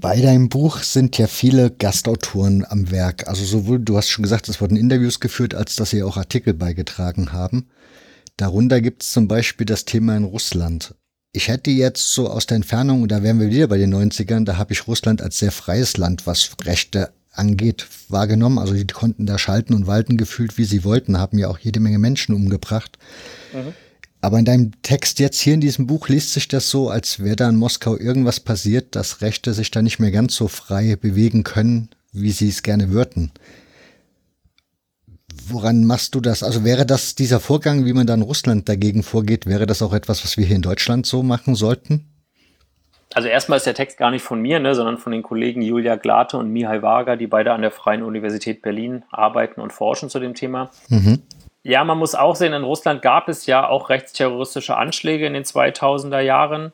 Bei deinem Buch sind ja viele Gastautoren am Werk. Also sowohl, du hast schon gesagt, es wurden Interviews geführt, als dass sie auch Artikel beigetragen haben. Darunter gibt es zum Beispiel das Thema in Russland. Ich hätte jetzt so aus der Entfernung, und da wären wir wieder bei den 90ern, da habe ich Russland als sehr freies Land, was Rechte angeht, wahrgenommen. Also die konnten da schalten und walten gefühlt, wie sie wollten, haben ja auch jede Menge Menschen umgebracht. Mhm. Aber in deinem Text jetzt hier in diesem Buch liest sich das so, als wäre da in Moskau irgendwas passiert, dass Rechte sich da nicht mehr ganz so frei bewegen können, wie sie es gerne würden. Woran machst du das? Also wäre das dieser Vorgang, wie man da in Russland dagegen vorgeht, wäre das auch etwas, was wir hier in Deutschland so machen sollten? Also erstmal ist der Text gar nicht von mir, ne, sondern von den Kollegen Julia Glate und Mihai Wager, die beide an der Freien Universität Berlin arbeiten und forschen zu dem Thema. Mhm. Ja, man muss auch sehen, in Russland gab es ja auch rechtsterroristische Anschläge in den 2000er Jahren.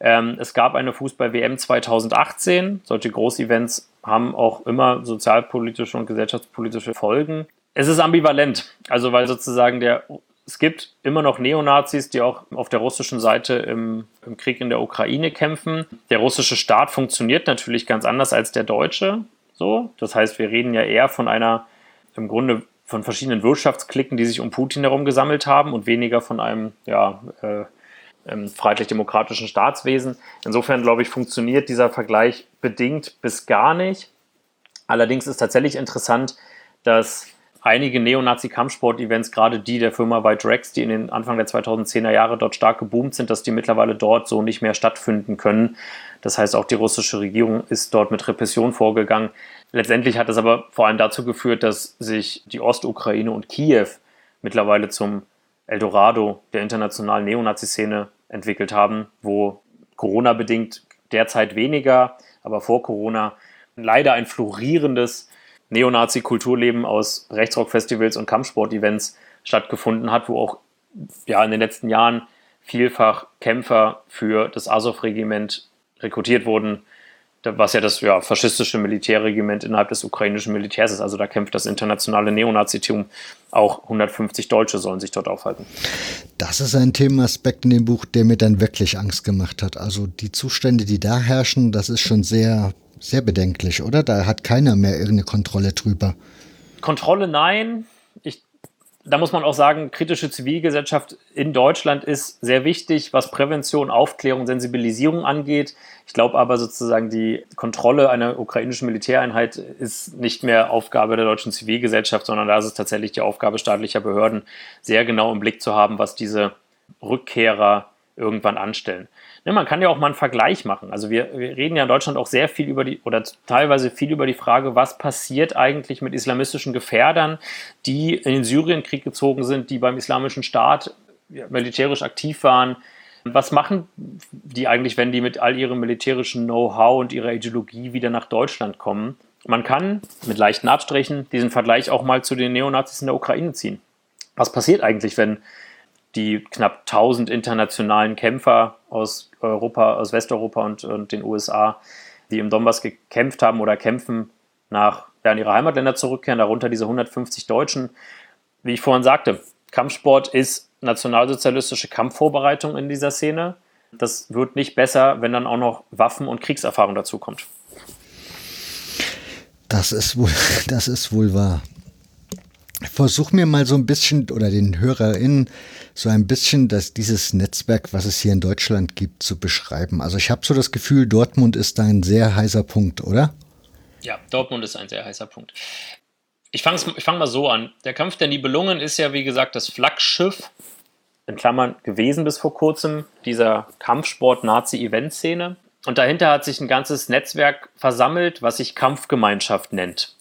Ähm, es gab eine Fußball-WM 2018. Solche Großevents haben auch immer sozialpolitische und gesellschaftspolitische Folgen. Es ist ambivalent, also weil sozusagen der es gibt immer noch Neonazis, die auch auf der russischen Seite im, im, Krieg in der Ukraine kämpfen. Der russische Staat funktioniert natürlich ganz anders als der deutsche. So, das heißt, wir reden ja eher von einer, im Grunde von verschiedenen Wirtschaftsklicken, die sich um Putin herum gesammelt haben und weniger von einem, ja, äh, freiheitlich-demokratischen Staatswesen. Insofern, glaube ich, funktioniert dieser Vergleich bedingt bis gar nicht. Allerdings ist tatsächlich interessant, dass einige Neonazi-Kampfsport-Events, gerade die der Firma White Rex, die in den Anfang der 2010er Jahre dort stark geboomt sind, dass die mittlerweile dort so nicht mehr stattfinden können. Das heißt, auch die russische Regierung ist dort mit Repression vorgegangen. Letztendlich hat es aber vor allem dazu geführt, dass sich die Ostukraine und Kiew mittlerweile zum Eldorado der internationalen Neonazi-Szene entwickelt haben, wo Corona-bedingt derzeit weniger, aber vor Corona leider ein florierendes Neonazi-Kulturleben aus Rechtsrock-Festivals und Kampfsport-Events stattgefunden hat, wo auch ja, in den letzten Jahren vielfach Kämpfer für das Azov-Regiment rekrutiert wurden, was ja das ja, faschistische Militärregiment innerhalb des ukrainischen Militärs ist. Also da kämpft das internationale Neonazitum. Auch 150 Deutsche sollen sich dort aufhalten. Das ist ein Themenaspekt in dem Buch, der mir dann wirklich Angst gemacht hat. Also die Zustände, die da herrschen, das ist schon sehr sehr bedenklich, oder? Da hat keiner mehr irgendeine Kontrolle drüber. Kontrolle nein. Ich, da muss man auch sagen, kritische Zivilgesellschaft in Deutschland ist sehr wichtig, was Prävention, Aufklärung, Sensibilisierung angeht. Ich glaube aber sozusagen, die Kontrolle einer ukrainischen Militäreinheit ist nicht mehr Aufgabe der deutschen Zivilgesellschaft, sondern da ist es tatsächlich die Aufgabe staatlicher Behörden, sehr genau im Blick zu haben, was diese Rückkehrer irgendwann anstellen. Ne, man kann ja auch mal einen Vergleich machen. Also wir, wir, reden ja in Deutschland auch sehr viel über die oder teilweise viel über die Frage, was passiert eigentlich mit islamistischen Gefährdern, die in den Syrienkrieg gezogen sind, die beim Islamischen Staat militärisch aktiv waren. Was machen die eigentlich, wenn die mit all ihrem militärischen Know-how und ihrer Ideologie wieder nach Deutschland kommen? Man kann mit leichten Abstrichen diesen Vergleich auch mal zu den Neonazis in der Ukraine ziehen. Was passiert eigentlich, wenn die knapp 1000 internationalen Kämpfer aus Europa, aus Westeuropa und, und den USA, die im Donbass gekämpft haben oder kämpfen, nach ja, in ihre Heimatländer zurückkehren, darunter diese 150 Deutschen. Wie ich vorhin sagte, Kampfsport ist nationalsozialistische Kampfvorbereitung in dieser Szene. Das wird nicht besser, wenn dann auch noch Waffen- und Kriegserfahrung dazu kommt. Das ist wohl, das ist wohl wahr. Versuch mir mal so ein bisschen oder den HörerInnen so ein bisschen dass dieses Netzwerk, was es hier in Deutschland gibt, zu beschreiben. Also ich habe so das Gefühl, Dortmund ist da ein sehr heißer Punkt, oder? Ja, Dortmund ist ein sehr heißer Punkt. Ich fange fang mal so an. Der Kampf der Nibelungen ist ja, wie gesagt, das Flaggschiff, in Klammern gewesen bis vor kurzem, dieser Kampfsport-Nazi-Event-Szene. Und dahinter hat sich ein ganzes Netzwerk versammelt, was sich Kampfgemeinschaft nennt.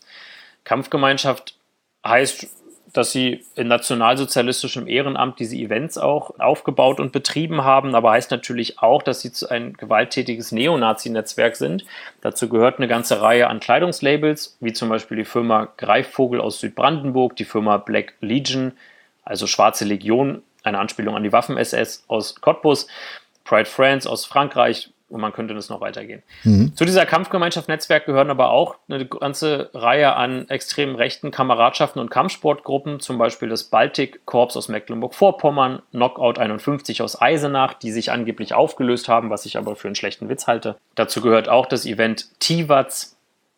Kampfgemeinschaft heißt dass sie in nationalsozialistischem Ehrenamt diese Events auch aufgebaut und betrieben haben, aber heißt natürlich auch, dass sie ein gewalttätiges Neonazi-Netzwerk sind. Dazu gehört eine ganze Reihe an Kleidungslabels, wie zum Beispiel die Firma Greifvogel aus Südbrandenburg, die Firma Black Legion, also Schwarze Legion, eine Anspielung an die Waffen-SS aus Cottbus, Pride France aus Frankreich, und man könnte das noch weitergehen. Mhm. Zu dieser Kampfgemeinschaft Netzwerk gehören aber auch eine ganze Reihe an extrem rechten Kameradschaften und Kampfsportgruppen, zum Beispiel das Baltic Korps aus Mecklenburg-Vorpommern, Knockout 51 aus Eisenach, die sich angeblich aufgelöst haben, was ich aber für einen schlechten Witz halte. Dazu gehört auch das Event Tiwatz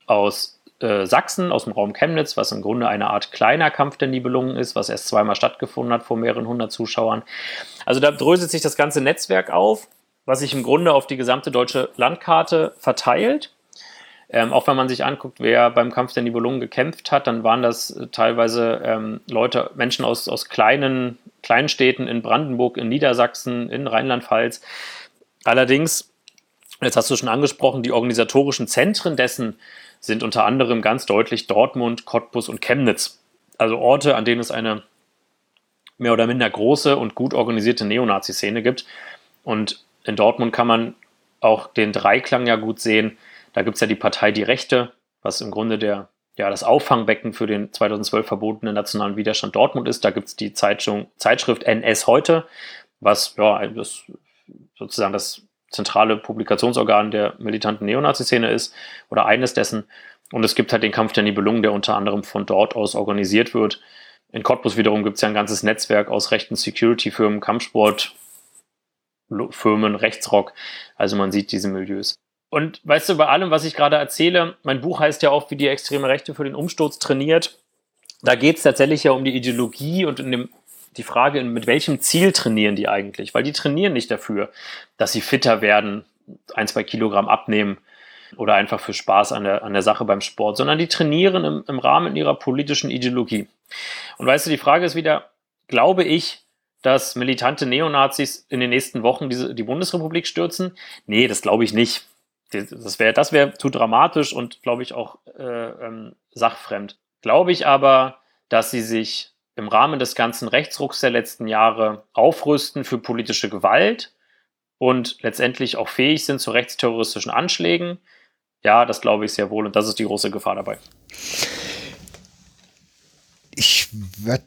aus äh, Sachsen, aus dem Raum Chemnitz, was im Grunde eine Art kleiner Kampf der Nibelungen ist, was erst zweimal stattgefunden hat vor mehreren hundert Zuschauern. Also da dröselt sich das ganze Netzwerk auf was sich im Grunde auf die gesamte deutsche Landkarte verteilt. Ähm, auch wenn man sich anguckt, wer beim Kampf der Nibelungen gekämpft hat, dann waren das äh, teilweise ähm, Leute, Menschen aus, aus kleinen, kleinen Städten in Brandenburg, in Niedersachsen, in Rheinland-Pfalz. Allerdings, jetzt hast du schon angesprochen, die organisatorischen Zentren dessen sind unter anderem ganz deutlich Dortmund, Cottbus und Chemnitz. Also Orte, an denen es eine mehr oder minder große und gut organisierte Neonazi-Szene gibt. Und in Dortmund kann man auch den Dreiklang ja gut sehen. Da gibt es ja die Partei Die Rechte, was im Grunde der, ja, das Auffangbecken für den 2012 verbotenen nationalen Widerstand Dortmund ist. Da gibt es die Zeitschrift NS heute, was ja, das, sozusagen das zentrale Publikationsorgan der militanten Neonazi-Szene ist oder eines dessen. Und es gibt halt den Kampf der Nibelungen, der unter anderem von dort aus organisiert wird. In Cottbus wiederum gibt es ja ein ganzes Netzwerk aus rechten Security-Firmen, Kampfsport, Firmen, Rechtsrock. Also man sieht diese Milieus. Und weißt du, bei allem, was ich gerade erzähle, mein Buch heißt ja auch, wie die extreme Rechte für den Umsturz trainiert. Da geht es tatsächlich ja um die Ideologie und dem, die Frage, mit welchem Ziel trainieren die eigentlich? Weil die trainieren nicht dafür, dass sie fitter werden, ein, zwei Kilogramm abnehmen oder einfach für Spaß an der, an der Sache beim Sport, sondern die trainieren im, im Rahmen ihrer politischen Ideologie. Und weißt du, die Frage ist wieder, glaube ich, dass militante Neonazis in den nächsten Wochen diese, die Bundesrepublik stürzen? Nee, das glaube ich nicht. Das wäre das wär zu dramatisch und, glaube ich, auch äh, ähm, sachfremd. Glaube ich aber, dass sie sich im Rahmen des ganzen Rechtsrucks der letzten Jahre aufrüsten für politische Gewalt und letztendlich auch fähig sind zu rechtsterroristischen Anschlägen. Ja, das glaube ich sehr wohl und das ist die große Gefahr dabei. Ich werde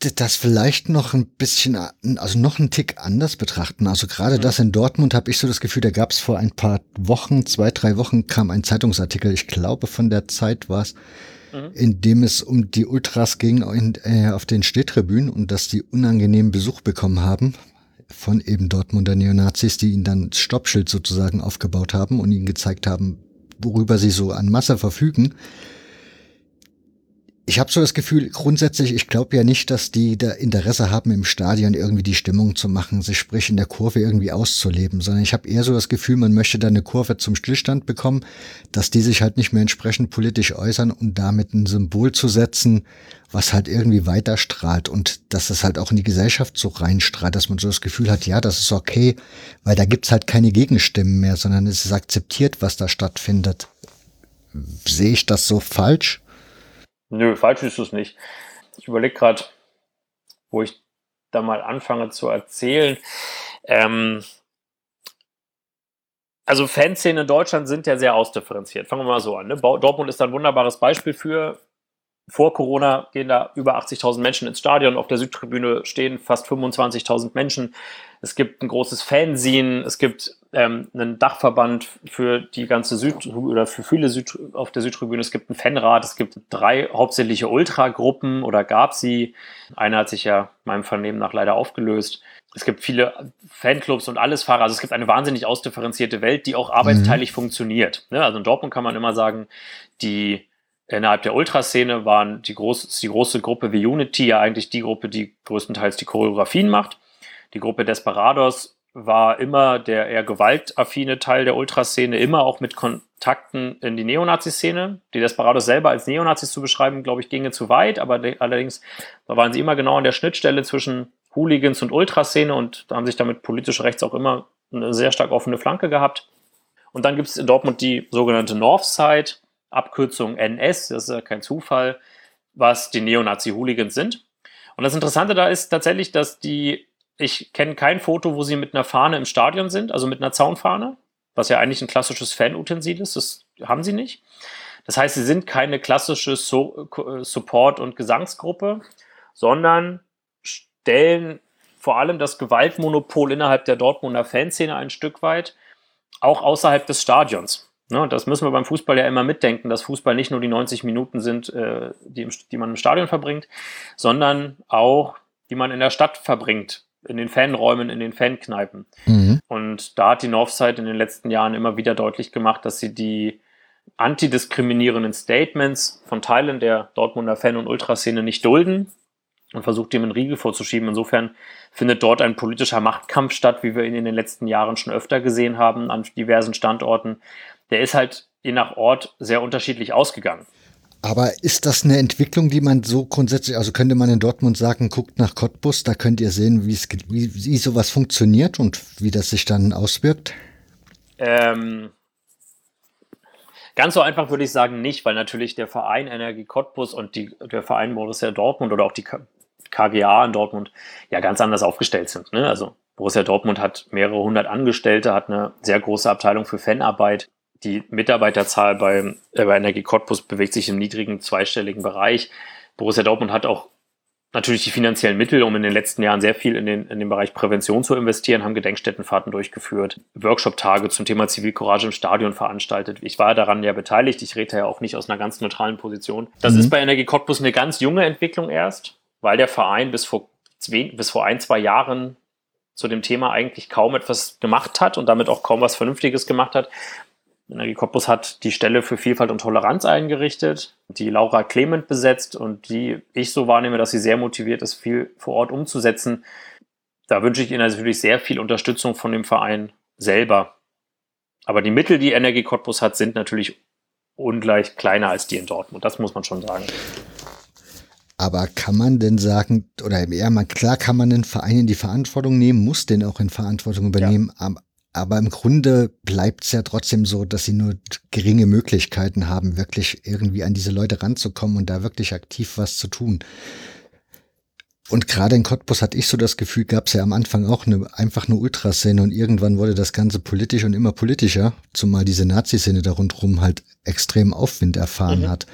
das vielleicht noch ein bisschen, also noch einen Tick anders betrachten. Also gerade mhm. das in Dortmund habe ich so das Gefühl, da gab es vor ein paar Wochen, zwei, drei Wochen kam ein Zeitungsartikel, ich glaube von der Zeit war es, mhm. in dem es um die Ultras ging in, äh, auf den Stehtribünen und dass die unangenehmen Besuch bekommen haben von eben Dortmunder Neonazis, die ihnen dann Stoppschild sozusagen aufgebaut haben und ihnen gezeigt haben, worüber sie so an Masse verfügen. Ich habe so das Gefühl, grundsätzlich, ich glaube ja nicht, dass die da Interesse haben, im Stadion irgendwie die Stimmung zu machen, sich sprich in der Kurve irgendwie auszuleben, sondern ich habe eher so das Gefühl, man möchte da eine Kurve zum Stillstand bekommen, dass die sich halt nicht mehr entsprechend politisch äußern und damit ein Symbol zu setzen, was halt irgendwie weiterstrahlt und dass es halt auch in die Gesellschaft so reinstrahlt, dass man so das Gefühl hat, ja, das ist okay, weil da gibt's halt keine Gegenstimmen mehr, sondern es ist akzeptiert, was da stattfindet. Sehe ich das so falsch? Nö, falsch ist es nicht. Ich überlege gerade, wo ich da mal anfange zu erzählen. Ähm, also Fanszenen in Deutschland sind ja sehr ausdifferenziert. Fangen wir mal so an. Ne? Dortmund ist ein wunderbares Beispiel für. Vor Corona gehen da über 80.000 Menschen ins Stadion. Auf der Südtribüne stehen fast 25.000 Menschen. Es gibt ein großes Fanzine. Es gibt ähm, einen Dachverband für die ganze Süd oder für viele Süd auf der Südtribüne. Es gibt einen Fanrat, es gibt drei hauptsächliche Ultragruppen oder gab sie. Eine hat sich ja meinem Vernehmen nach leider aufgelöst. Es gibt viele Fanclubs und alles Fahrer. Also es gibt eine wahnsinnig ausdifferenzierte Welt, die auch arbeitsteilig mhm. funktioniert. Ne? Also in Dortmund kann man immer sagen, die innerhalb der Ultraszene waren die, groß, die große Gruppe wie Unity ja eigentlich die Gruppe, die größtenteils die Choreografien macht. Die Gruppe Desperados war immer der eher gewaltaffine Teil der Ultraszene, immer auch mit Kontakten in die Neonazi-Szene. Die Desperados selber als Neonazis zu beschreiben, glaube ich, ginge zu weit, aber allerdings da waren sie immer genau an der Schnittstelle zwischen Hooligans und Ultraszene und haben sich damit politisch rechts auch immer eine sehr stark offene Flanke gehabt. Und dann gibt es in Dortmund die sogenannte Northside, Abkürzung NS, das ist ja kein Zufall. was die Neonazi-Hooligans sind. Und das Interessante da ist tatsächlich, dass die, ich kenne kein Foto, wo sie mit einer Fahne im Stadion sind, also mit einer Zaunfahne, was ja eigentlich ein klassisches Fanutensil ist, das haben sie nicht. Das heißt, sie sind keine klassische so Support- und Gesangsgruppe, sondern stellen vor allem das Gewaltmonopol innerhalb der Dortmunder Fanszene ein Stück weit, auch außerhalb des Stadions. Ne, das müssen wir beim Fußball ja immer mitdenken, dass Fußball nicht nur die 90 Minuten sind, äh, die man im Stadion verbringt, sondern auch, die man in der Stadt verbringt, in den Fanräumen, in den Fankneipen. Mhm. Und da hat die Northside in den letzten Jahren immer wieder deutlich gemacht, dass sie die antidiskriminierenden Statements von Teilen der Dortmunder Fan- und Ultraszene nicht dulden und versucht, dem einen Riegel vorzuschieben. Insofern findet dort ein politischer Machtkampf statt, wie wir ihn in den letzten Jahren schon öfter gesehen haben an diversen Standorten. Der ist halt je nach Ort sehr unterschiedlich ausgegangen. Aber ist das eine Entwicklung, die man so grundsätzlich, also könnte man in Dortmund sagen, guckt nach Cottbus, da könnt ihr sehen, wie, es, wie, wie sowas funktioniert und wie das sich dann auswirkt? Ähm, ganz so einfach würde ich sagen nicht, weil natürlich der Verein Energie Cottbus und die, der Verein Borussia Dortmund oder auch die KGA in Dortmund ja ganz anders aufgestellt sind. Ne? Also Borussia Dortmund hat mehrere hundert Angestellte, hat eine sehr große Abteilung für Fanarbeit die Mitarbeiterzahl bei, äh, bei Energie Cottbus bewegt sich im niedrigen zweistelligen Bereich. Borussia Dortmund hat auch natürlich die finanziellen Mittel, um in den letzten Jahren sehr viel in den, in den Bereich Prävention zu investieren, haben Gedenkstättenfahrten durchgeführt, Workshop-Tage zum Thema Zivilcourage im Stadion veranstaltet. Ich war daran ja beteiligt, ich rede ja auch nicht aus einer ganz neutralen Position. Das mhm. ist bei Energie Cottbus eine ganz junge Entwicklung erst, weil der Verein bis vor, bis vor ein, zwei Jahren zu dem Thema eigentlich kaum etwas gemacht hat und damit auch kaum was Vernünftiges gemacht hat. Energie Cottbus hat die Stelle für Vielfalt und Toleranz eingerichtet, die Laura Clement besetzt und die ich so wahrnehme, dass sie sehr motiviert ist, viel vor Ort umzusetzen. Da wünsche ich Ihnen natürlich sehr viel Unterstützung von dem Verein selber. Aber die Mittel, die Energie Cottbus hat, sind natürlich ungleich kleiner als die in Dortmund. Das muss man schon sagen. Aber kann man denn sagen, oder eher mal klar kann man den Verein in die Verantwortung nehmen, muss den auch in Verantwortung übernehmen, ja. Aber im Grunde bleibt es ja trotzdem so, dass sie nur geringe Möglichkeiten haben, wirklich irgendwie an diese Leute ranzukommen und da wirklich aktiv was zu tun. Und gerade in Cottbus hatte ich so das Gefühl, gab es ja am Anfang auch eine, einfach eine Ultraszene und irgendwann wurde das Ganze politisch und immer politischer, zumal diese Nazi-Szene da rundherum halt extrem Aufwind erfahren mhm. hat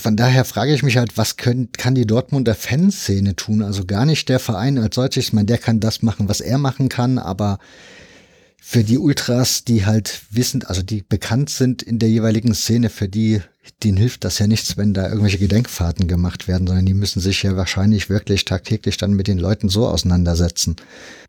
von daher frage ich mich halt, was können, kann die Dortmunder Fanszene tun? Also gar nicht der Verein als solches. Ich meine, der kann das machen, was er machen kann, aber für die Ultras, die halt wissen, also die bekannt sind in der jeweiligen Szene, für die, denen hilft das ja nichts, wenn da irgendwelche Gedenkfahrten gemacht werden, sondern die müssen sich ja wahrscheinlich wirklich tagtäglich dann mit den Leuten so auseinandersetzen.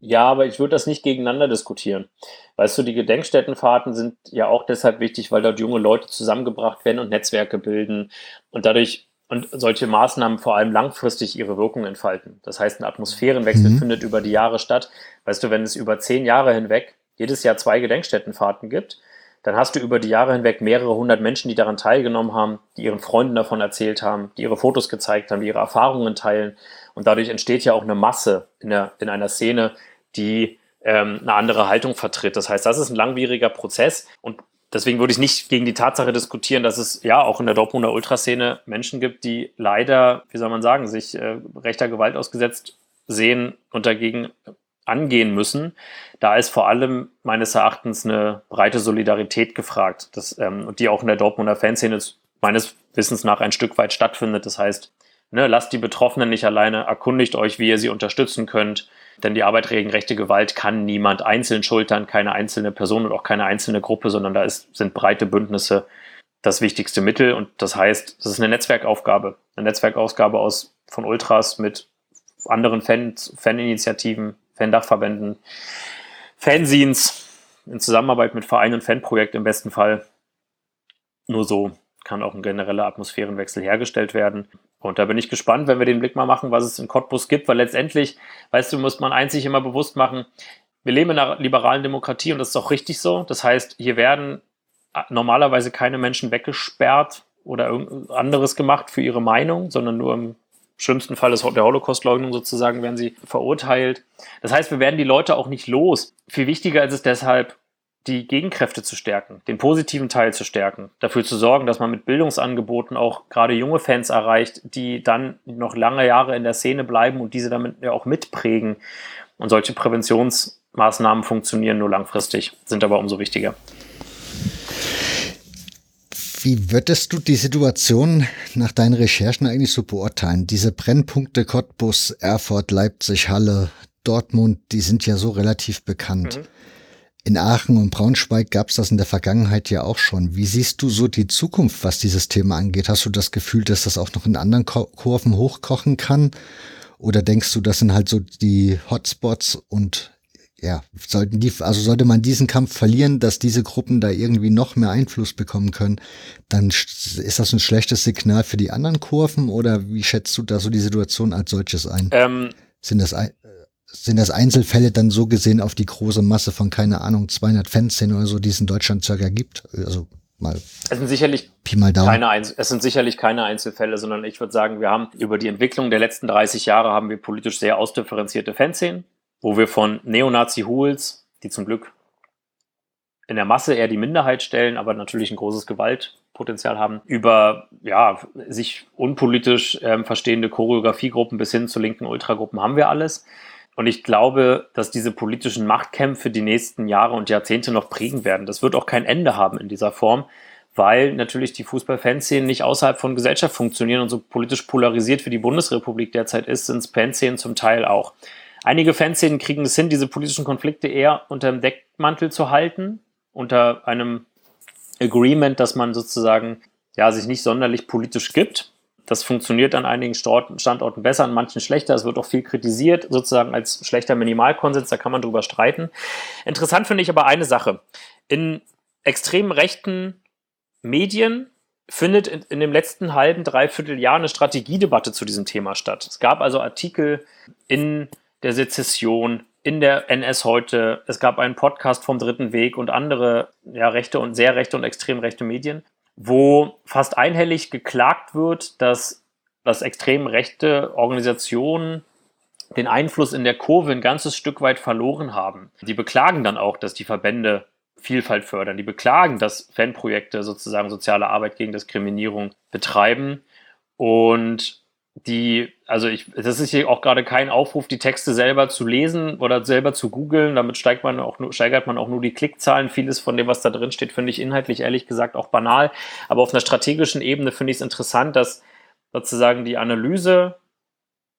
Ja, aber ich würde das nicht gegeneinander diskutieren. Weißt du, die Gedenkstättenfahrten sind ja auch deshalb wichtig, weil dort junge Leute zusammengebracht werden und Netzwerke bilden und dadurch und solche Maßnahmen vor allem langfristig ihre Wirkung entfalten. Das heißt, ein Atmosphärenwechsel mhm. findet über die Jahre statt. Weißt du, wenn es über zehn Jahre hinweg jedes Jahr zwei Gedenkstättenfahrten gibt, dann hast du über die Jahre hinweg mehrere hundert Menschen, die daran teilgenommen haben, die ihren Freunden davon erzählt haben, die ihre Fotos gezeigt haben, die ihre Erfahrungen teilen. Und dadurch entsteht ja auch eine Masse in, der, in einer Szene, die ähm, eine andere Haltung vertritt. Das heißt, das ist ein langwieriger Prozess und deswegen würde ich nicht gegen die Tatsache diskutieren, dass es ja auch in der Dortmunder Ultraszene Menschen gibt, die leider, wie soll man sagen, sich äh, rechter Gewalt ausgesetzt sehen und dagegen angehen müssen. Da ist vor allem meines Erachtens eine breite Solidarität gefragt, das, ähm, die auch in der Dortmunder Fanszene meines Wissens nach ein Stück weit stattfindet. Das heißt, ne, lasst die Betroffenen nicht alleine, erkundigt euch, wie ihr sie unterstützen könnt. Denn die Arbeit gegen rechte Gewalt kann niemand einzeln schultern, keine einzelne Person und auch keine einzelne Gruppe, sondern da ist, sind breite Bündnisse das wichtigste Mittel. Und das heißt, das ist eine Netzwerkaufgabe. Eine Netzwerkaufgabe aus, von Ultras mit anderen Fan, Faninitiativen, Fan-Dachverbänden, Fanzines in Zusammenarbeit mit Vereinen und Fanprojekten im besten Fall. Nur so kann auch ein genereller Atmosphärenwechsel hergestellt werden. Und da bin ich gespannt, wenn wir den Blick mal machen, was es in Cottbus gibt, weil letztendlich, weißt du, muss man einzig immer bewusst machen, wir leben in einer liberalen Demokratie und das ist auch richtig so. Das heißt, hier werden normalerweise keine Menschen weggesperrt oder anderes gemacht für ihre Meinung, sondern nur im schlimmsten Fall des, der Holocaust-Leugnung sozusagen werden sie verurteilt. Das heißt, wir werden die Leute auch nicht los. Viel wichtiger ist es deshalb, die Gegenkräfte zu stärken, den positiven Teil zu stärken, dafür zu sorgen, dass man mit Bildungsangeboten auch gerade junge Fans erreicht, die dann noch lange Jahre in der Szene bleiben und diese damit ja auch mitprägen. Und solche Präventionsmaßnahmen funktionieren nur langfristig, sind aber umso wichtiger. Wie würdest du die Situation nach deinen Recherchen eigentlich so beurteilen? Diese Brennpunkte Cottbus, Erfurt, Leipzig, Halle, Dortmund, die sind ja so relativ bekannt. Mhm. In Aachen und Braunschweig gab es das in der Vergangenheit ja auch schon. Wie siehst du so die Zukunft, was dieses Thema angeht? Hast du das Gefühl, dass das auch noch in anderen Kurven hochkochen kann? Oder denkst du, das sind halt so die Hotspots und ja, sollten die, also sollte man diesen Kampf verlieren, dass diese Gruppen da irgendwie noch mehr Einfluss bekommen können, dann ist das ein schlechtes Signal für die anderen Kurven oder wie schätzt du da so die Situation als solches ein? Ähm, sind das sind das Einzelfälle dann so gesehen auf die große Masse von, keine Ahnung, 200 Fanszenen oder so, die es in Deutschland circa gibt? Also mal. Es sind sicherlich keine, Einzel es sind sicherlich keine Einzelfälle, sondern ich würde sagen, wir haben über die Entwicklung der letzten 30 Jahre haben wir politisch sehr ausdifferenzierte Fanszenen, wo wir von Neonazi-Hools, die zum Glück in der Masse eher die Minderheit stellen, aber natürlich ein großes Gewaltpotenzial haben, über ja, sich unpolitisch ähm, verstehende Choreografiegruppen bis hin zu linken Ultragruppen haben wir alles. Und ich glaube, dass diese politischen Machtkämpfe die nächsten Jahre und Jahrzehnte noch prägen werden. Das wird auch kein Ende haben in dieser Form, weil natürlich die Fußballfanszenen nicht außerhalb von Gesellschaft funktionieren und so politisch polarisiert wie die Bundesrepublik derzeit ist, sind Fanszenen zum Teil auch. Einige Fanszenen kriegen es hin, diese politischen Konflikte eher unter dem Deckmantel zu halten, unter einem Agreement, dass man sozusagen ja, sich nicht sonderlich politisch gibt. Das funktioniert an einigen Standorten besser, an manchen schlechter. Es wird auch viel kritisiert, sozusagen als schlechter Minimalkonsens, da kann man drüber streiten. Interessant finde ich aber eine Sache. In extrem rechten Medien findet in, in dem letzten halben, dreiviertel Jahr eine Strategiedebatte zu diesem Thema statt. Es gab also Artikel in der Sezession, in der NS heute, es gab einen Podcast vom Dritten Weg und andere ja, rechte und sehr rechte und extrem rechte Medien, wo fast einhellig geklagt wird, dass, dass extrem rechte Organisationen den Einfluss in der Kurve ein ganzes Stück weit verloren haben. Die beklagen dann auch, dass die Verbände Vielfalt fördern. Die beklagen, dass Fanprojekte sozusagen soziale Arbeit gegen Diskriminierung betreiben. Und die, also ich, das ist hier auch gerade kein Aufruf, die Texte selber zu lesen oder selber zu googeln. Damit steigt man auch steigert man auch nur die Klickzahlen. Vieles von dem, was da drin steht, finde ich inhaltlich ehrlich gesagt auch banal. Aber auf einer strategischen Ebene finde ich es interessant, dass sozusagen die Analyse,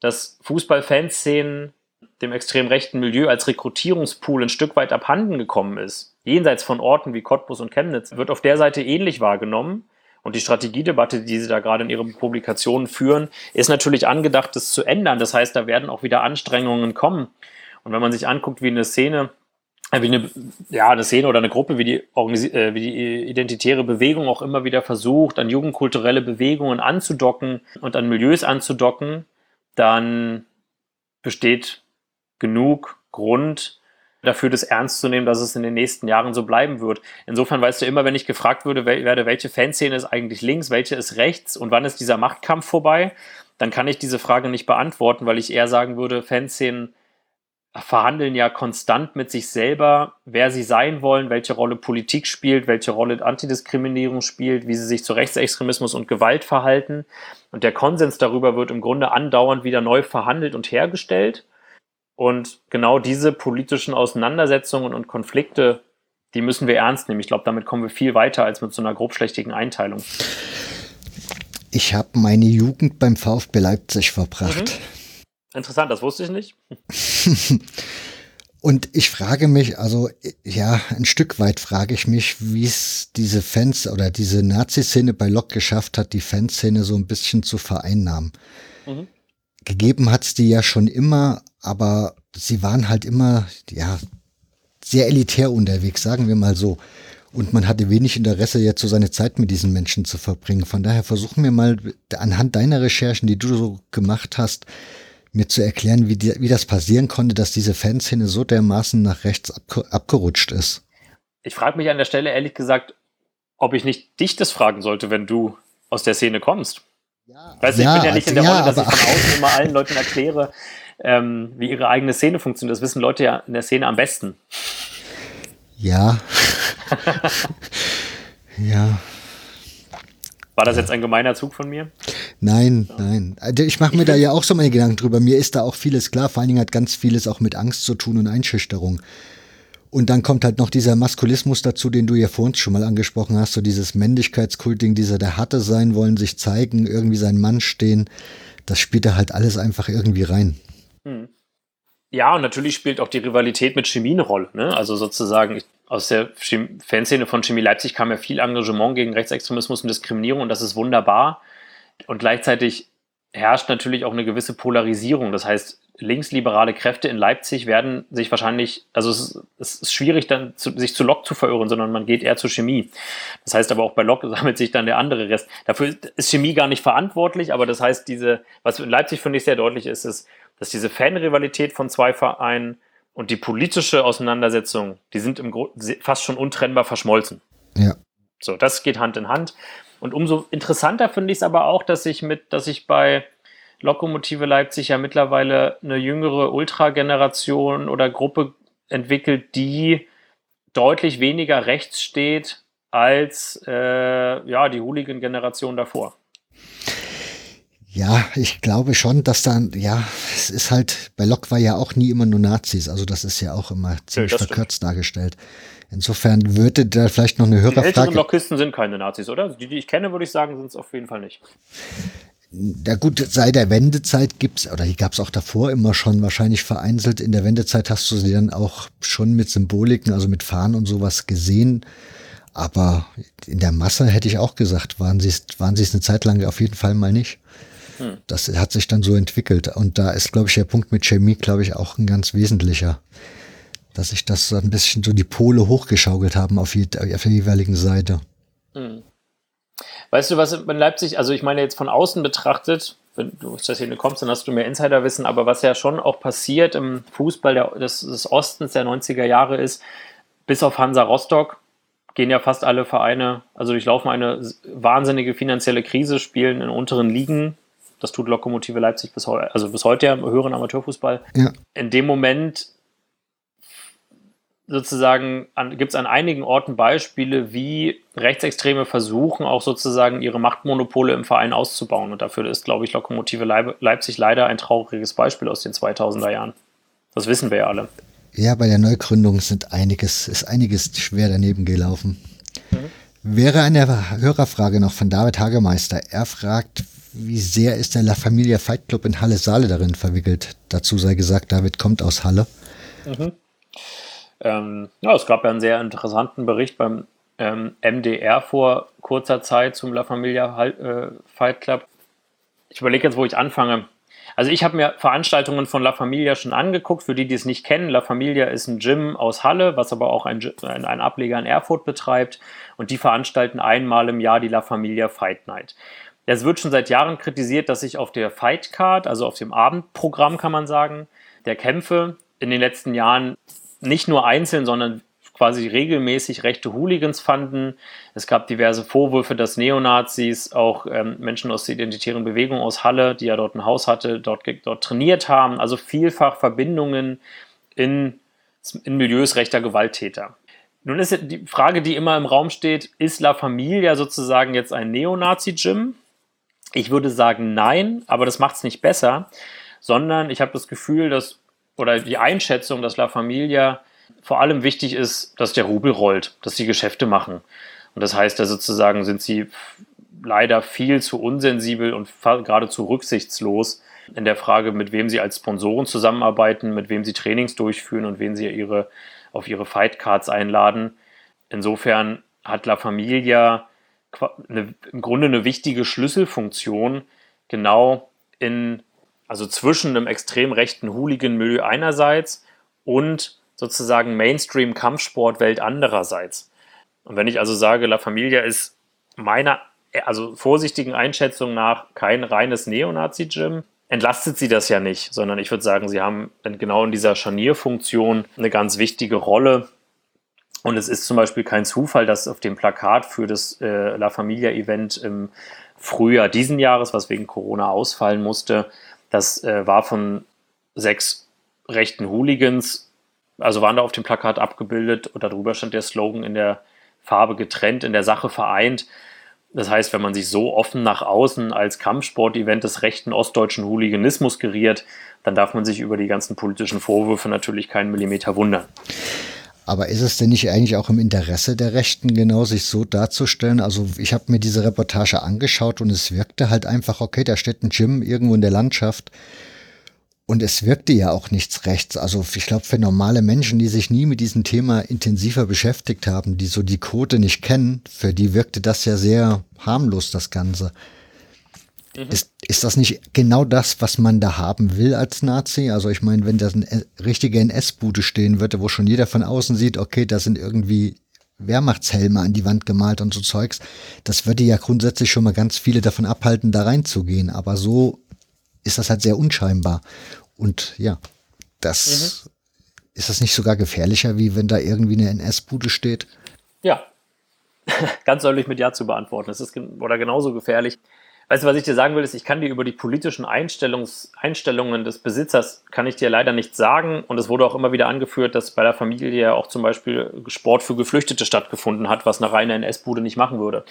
dass Fußballfanszenen dem extrem rechten Milieu als Rekrutierungspool ein Stück weit abhanden gekommen ist, jenseits von Orten wie Cottbus und Chemnitz, wird auf der Seite ähnlich wahrgenommen. Und die Strategiedebatte, die Sie da gerade in Ihren Publikationen führen, ist natürlich angedacht, das zu ändern. Das heißt, da werden auch wieder Anstrengungen kommen. Und wenn man sich anguckt, wie eine Szene, äh, wie eine, ja, eine Szene oder eine Gruppe, wie die, äh, wie die identitäre Bewegung auch immer wieder versucht, an jugendkulturelle Bewegungen anzudocken und an Milieus anzudocken, dann besteht genug Grund, dafür, das ernst zu nehmen, dass es in den nächsten Jahren so bleiben wird. Insofern weißt du immer, wenn ich gefragt würde, werde, welche Fanszene ist eigentlich links, welche ist rechts und wann ist dieser Machtkampf vorbei, dann kann ich diese Frage nicht beantworten, weil ich eher sagen würde, Fanszenen verhandeln ja konstant mit sich selber, wer sie sein wollen, welche Rolle Politik spielt, welche Rolle Antidiskriminierung spielt, wie sie sich zu Rechtsextremismus und Gewalt verhalten. Und der Konsens darüber wird im Grunde andauernd wieder neu verhandelt und hergestellt. Und genau diese politischen Auseinandersetzungen und Konflikte, die müssen wir ernst nehmen. Ich glaube, damit kommen wir viel weiter als mit so einer grobschlächtigen Einteilung. Ich habe meine Jugend beim VfB Leipzig verbracht. Mhm. Interessant, das wusste ich nicht. Und ich frage mich, also ja, ein Stück weit frage ich mich, wie es diese Fans oder diese Nazi-Szene bei Lok geschafft hat, die Fanszene so ein bisschen zu vereinnahmen. Mhm gegeben hat es die ja schon immer, aber sie waren halt immer, ja, sehr elitär unterwegs, sagen wir mal so. Und man hatte wenig Interesse, jetzt so seine Zeit mit diesen Menschen zu verbringen. Von daher versuchen wir mal anhand deiner Recherchen, die du so gemacht hast, mir zu erklären, wie, die, wie das passieren konnte, dass diese Fanszene so dermaßen nach rechts abgerutscht ist. Ich frage mich an der Stelle ehrlich gesagt, ob ich nicht dich das fragen sollte, wenn du aus der Szene kommst. Ja, weißt du, ja, ich bin ja nicht in der Rolle, dass ich von außen immer allen Leuten erkläre, ähm, wie ihre eigene Szene funktioniert. Das wissen Leute ja in der Szene am besten. Ja. ja. War das jetzt ein gemeiner Zug von mir? Nein, nein. Also ich mache mir da ja auch so meine Gedanken drüber. Mir ist da auch vieles klar. Vor allen Dingen hat ganz vieles auch mit Angst zu tun und Einschüchterung. Und dann kommt halt noch dieser Maskulismus dazu, den du ja vor uns schon mal angesprochen hast, so dieses Männlichkeitskulting, dieser der Hatte sein wollen, sich zeigen, irgendwie sein Mann stehen. Das spielt da halt alles einfach irgendwie rein. Hm. Ja, und natürlich spielt auch die Rivalität mit Chemie eine Rolle. Ne? Also sozusagen, aus der Fanszene von Chemie Leipzig kam ja viel Engagement gegen Rechtsextremismus und Diskriminierung und das ist wunderbar. Und gleichzeitig herrscht natürlich auch eine gewisse Polarisierung. Das heißt, linksliberale Kräfte in Leipzig werden sich wahrscheinlich, also es ist, es ist schwierig dann zu, sich zu Lok zu verirren, sondern man geht eher zur Chemie. Das heißt aber auch bei Lok sammelt sich dann der andere Rest. Dafür ist Chemie gar nicht verantwortlich, aber das heißt, diese, was in Leipzig finde ich sehr deutlich ist, ist, dass diese Fanrivalität von zwei Vereinen und die politische Auseinandersetzung, die sind im Grunde fast schon untrennbar verschmolzen. Ja. So, das geht Hand in Hand. Und umso interessanter finde ich es aber auch, dass ich mit, dass ich bei Lokomotive Leipzig ja mittlerweile eine jüngere Ultra-Generation oder Gruppe entwickelt, die deutlich weniger rechts steht als äh, ja, die Hooligan-Generation davor. Ja, ich glaube schon, dass dann, ja, es ist halt, bei Lok war ja auch nie immer nur Nazis, also das ist ja auch immer ziemlich verkürzt stimmt. dargestellt. Insofern würde da vielleicht noch eine Hörerfrage... Die älteren Lokisten sind keine Nazis, oder? Die, die ich kenne, würde ich sagen, sind es auf jeden Fall nicht. Na gut, seit der Wendezeit gibt's, oder die gab's auch davor immer schon wahrscheinlich vereinzelt. In der Wendezeit hast du sie dann auch schon mit Symboliken, also mit Fahnen und sowas gesehen. Aber in der Masse hätte ich auch gesagt, waren sie es waren sie's eine Zeit lang auf jeden Fall mal nicht. Hm. Das hat sich dann so entwickelt. Und da ist, glaube ich, der Punkt mit Chemie, glaube ich, auch ein ganz wesentlicher. Dass sich das so ein bisschen so die Pole hochgeschaukelt haben auf, je, auf der jeweiligen Seite. Hm. Weißt du, was in Leipzig, also ich meine jetzt von außen betrachtet, wenn du aus der Szene kommst, dann hast du mehr Insiderwissen, aber was ja schon auch passiert im Fußball der, des, des Ostens der 90er Jahre ist, bis auf Hansa Rostock gehen ja fast alle Vereine, also durchlaufen eine wahnsinnige finanzielle Krise, spielen in unteren Ligen, das tut Lokomotive Leipzig bis heute, also bis heute ja im höheren Amateurfußball. Ja. In dem Moment sozusagen gibt es an einigen Orten Beispiele, wie Rechtsextreme versuchen, auch sozusagen ihre Machtmonopole im Verein auszubauen. Und dafür ist, glaube ich, Lokomotive Leipzig leider ein trauriges Beispiel aus den 2000er Jahren. Das wissen wir ja alle. Ja, bei der Neugründung sind einiges, ist einiges schwer daneben gelaufen. Mhm. Wäre eine Hörerfrage noch von David Hagemeister. Er fragt, wie sehr ist der La Familia Fight Club in Halle Saale darin verwickelt? Dazu sei gesagt, David kommt aus Halle. Mhm. Ähm, ja, es gab ja einen sehr interessanten Bericht beim ähm, MDR vor kurzer Zeit zum La Familia äh, Fight Club. Ich überlege jetzt, wo ich anfange. Also ich habe mir Veranstaltungen von La Familia schon angeguckt, für die, die es nicht kennen. La Familia ist ein Gym aus Halle, was aber auch ein, ein, Ableger in Erfurt betreibt. Und die veranstalten einmal im Jahr die La Familia Fight Night. Es wird schon seit Jahren kritisiert, dass sich auf der Fight Card, also auf dem Abendprogramm kann man sagen, der Kämpfe in den letzten Jahren nicht nur einzeln, sondern quasi regelmäßig rechte Hooligans fanden. Es gab diverse Vorwürfe, dass Neonazis auch ähm, Menschen aus der identitären Bewegung aus Halle, die ja dort ein Haus hatte, dort, dort trainiert haben. Also vielfach Verbindungen in, in Milieus rechter Gewalttäter. Nun ist die Frage, die immer im Raum steht, ist La Familia sozusagen jetzt ein Neonazi-Gym? Ich würde sagen nein, aber das macht es nicht besser, sondern ich habe das Gefühl, dass, oder die Einschätzung, dass La Familia vor allem wichtig ist, dass der Rubel rollt, dass sie Geschäfte machen. Und das heißt ja sozusagen, sind sie leider viel zu unsensibel und geradezu rücksichtslos in der Frage, mit wem sie als Sponsoren zusammenarbeiten, mit wem sie Trainings durchführen und wen sie ihre, auf ihre Fightcards einladen. Insofern hat La Familia eine, im Grunde eine wichtige Schlüsselfunktion genau in, also zwischen einem extrem rechten Hooligan-Milieu einerseits und sozusagen Mainstream-Kampfsportwelt andererseits. Und wenn ich also sage, La Familia ist meiner, also vorsichtigen Einschätzung nach kein reines Neonazi-Gym, entlastet sie das ja nicht, sondern ich würde sagen, sie haben genau in dieser Scharnierfunktion eine ganz wichtige Rolle und es ist zum Beispiel kein Zufall, dass auf dem Plakat für das äh, La Familia-Event im Frühjahr diesen Jahres, was wegen Corona ausfallen musste, das äh, war von sechs rechten Hooligans also waren da auf dem Plakat abgebildet und darüber stand der Slogan in der Farbe getrennt, in der Sache vereint. Das heißt, wenn man sich so offen nach außen als Kampfsportevent des rechten ostdeutschen Hooliganismus geriert, dann darf man sich über die ganzen politischen Vorwürfe natürlich keinen Millimeter wundern. Aber ist es denn nicht eigentlich auch im Interesse der Rechten, genau sich so darzustellen? Also ich habe mir diese Reportage angeschaut und es wirkte halt einfach, okay, da steht ein Gym irgendwo in der Landschaft und es wirkte ja auch nichts rechts. Also ich glaube, für normale Menschen, die sich nie mit diesem Thema intensiver beschäftigt haben, die so die Quote nicht kennen, für die wirkte das ja sehr harmlos, das Ganze. Mhm. Ist, ist das nicht genau das, was man da haben will als Nazi? Also ich meine, wenn da eine richtige NS-Bude stehen würde, wo schon jeder von außen sieht, okay, da sind irgendwie Wehrmachtshelme an die Wand gemalt und so Zeugs, das würde ja grundsätzlich schon mal ganz viele davon abhalten, da reinzugehen. Aber so ist das halt sehr unscheinbar. Und ja, das mhm. ist das nicht sogar gefährlicher, wie wenn da irgendwie eine NS-Bude steht? Ja, ganz deutlich mit Ja zu beantworten. Es ist oder genauso gefährlich. Weißt du, was ich dir sagen will, ist, ich kann dir über die politischen Einstellungs Einstellungen des Besitzers, kann ich dir leider nichts sagen. Und es wurde auch immer wieder angeführt, dass bei der Familie ja auch zum Beispiel Sport für Geflüchtete stattgefunden hat, was eine reine NS-Bude nicht machen würde.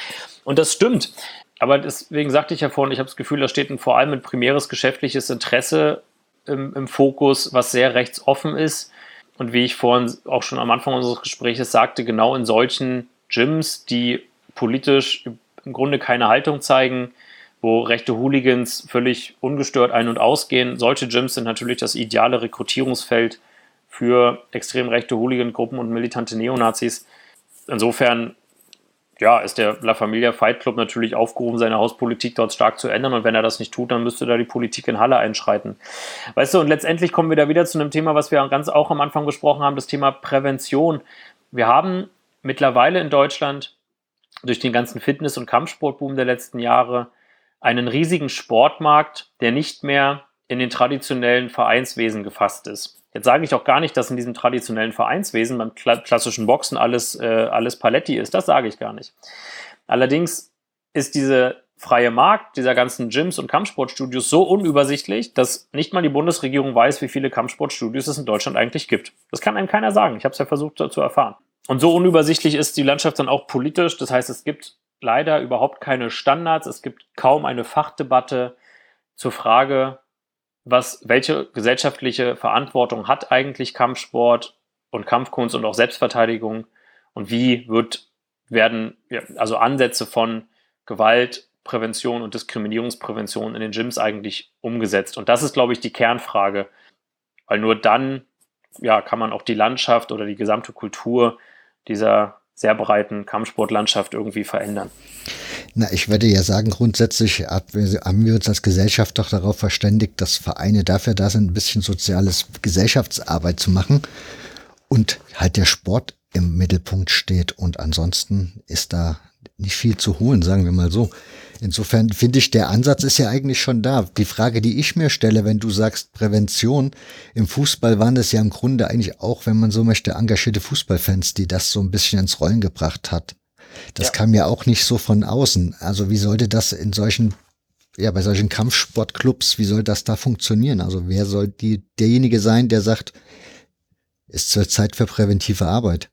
Und das stimmt. Aber deswegen sagte ich ja vorhin, ich habe das Gefühl, da steht ein, vor allem ein primäres geschäftliches Interesse im, im Fokus, was sehr rechtsoffen ist. Und wie ich vorhin auch schon am Anfang unseres Gesprächs sagte, genau in solchen Gyms, die politisch im Grunde keine Haltung zeigen, wo rechte Hooligans völlig ungestört ein- und ausgehen. Solche Gyms sind natürlich das ideale Rekrutierungsfeld für extrem rechte Hooligan-Gruppen und militante Neonazis. Insofern ja, ist der La Familia Fight Club natürlich aufgerufen, seine Hauspolitik dort stark zu ändern. Und wenn er das nicht tut, dann müsste da die Politik in Halle einschreiten. Weißt du, und letztendlich kommen wir da wieder zu einem Thema, was wir ganz auch am Anfang besprochen haben, das Thema Prävention. Wir haben mittlerweile in Deutschland durch den ganzen Fitness- und Kampfsportboom der letzten Jahre einen riesigen Sportmarkt, der nicht mehr in den traditionellen Vereinswesen gefasst ist. Jetzt sage ich auch gar nicht, dass in diesem traditionellen Vereinswesen beim klassischen Boxen alles, äh, alles Paletti ist. Das sage ich gar nicht. Allerdings ist diese freie Markt dieser ganzen Gyms und Kampfsportstudios so unübersichtlich, dass nicht mal die Bundesregierung weiß, wie viele Kampfsportstudios es in Deutschland eigentlich gibt. Das kann einem keiner sagen. Ich habe es ja versucht zu erfahren. Und so unübersichtlich ist die Landschaft dann auch politisch. Das heißt, es gibt leider überhaupt keine Standards. Es gibt kaum eine Fachdebatte zur Frage, was, welche gesellschaftliche Verantwortung hat eigentlich Kampfsport und Kampfkunst und auch Selbstverteidigung und wie wird, werden, also Ansätze von Gewaltprävention und Diskriminierungsprävention in den Gyms eigentlich umgesetzt? Und das ist, glaube ich, die Kernfrage, weil nur dann, ja, kann man auch die Landschaft oder die gesamte Kultur dieser sehr breiten Kampfsportlandschaft irgendwie verändern. Na, ich würde ja sagen, grundsätzlich haben wir uns als Gesellschaft doch darauf verständigt, dass Vereine dafür da sind, ein bisschen soziales Gesellschaftsarbeit zu machen und halt der Sport im Mittelpunkt steht und ansonsten ist da nicht viel zu holen, sagen wir mal so. Insofern finde ich, der Ansatz ist ja eigentlich schon da. Die Frage, die ich mir stelle, wenn du sagst Prävention, im Fußball waren das ja im Grunde eigentlich auch, wenn man so möchte, engagierte Fußballfans, die das so ein bisschen ins Rollen gebracht hat. Das ja. kam ja auch nicht so von außen. Also wie sollte das in solchen, ja, bei solchen Kampfsportclubs, wie soll das da funktionieren? Also wer soll die, derjenige sein, der sagt, ist zur Zeit für präventive Arbeit?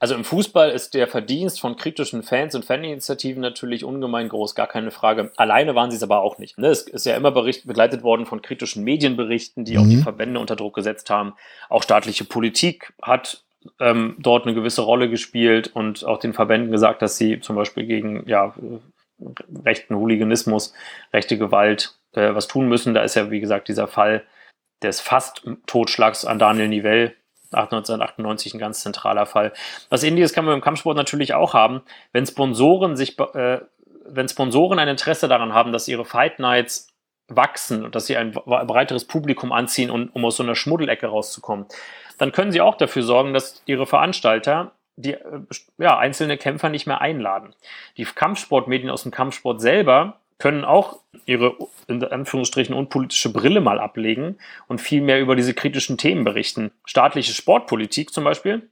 Also im Fußball ist der Verdienst von kritischen Fans und Faninitiativen natürlich ungemein groß, gar keine Frage. Alleine waren sie es aber auch nicht. Ne? Es ist ja immer bericht, begleitet worden von kritischen Medienberichten, die mhm. auch die Verbände unter Druck gesetzt haben. Auch staatliche Politik hat ähm, dort eine gewisse Rolle gespielt und auch den Verbänden gesagt, dass sie zum Beispiel gegen ja, rechten Hooliganismus, rechte Gewalt äh, was tun müssen. Da ist ja, wie gesagt, dieser Fall des Fast-Totschlags an Daniel Nivell 1998 ein ganz zentraler Fall. Was ähnliches kann man im Kampfsport natürlich auch haben, wenn Sponsoren sich, äh, wenn Sponsoren ein Interesse daran haben, dass ihre Fight Nights wachsen und dass sie ein breiteres Publikum anziehen, um, um aus so einer Schmuddelecke rauszukommen, dann können sie auch dafür sorgen, dass ihre Veranstalter die äh, ja, einzelne Kämpfer nicht mehr einladen. Die Kampfsportmedien aus dem Kampfsport selber können auch ihre in Anführungsstrichen unpolitische Brille mal ablegen und viel mehr über diese kritischen Themen berichten. Staatliche Sportpolitik zum Beispiel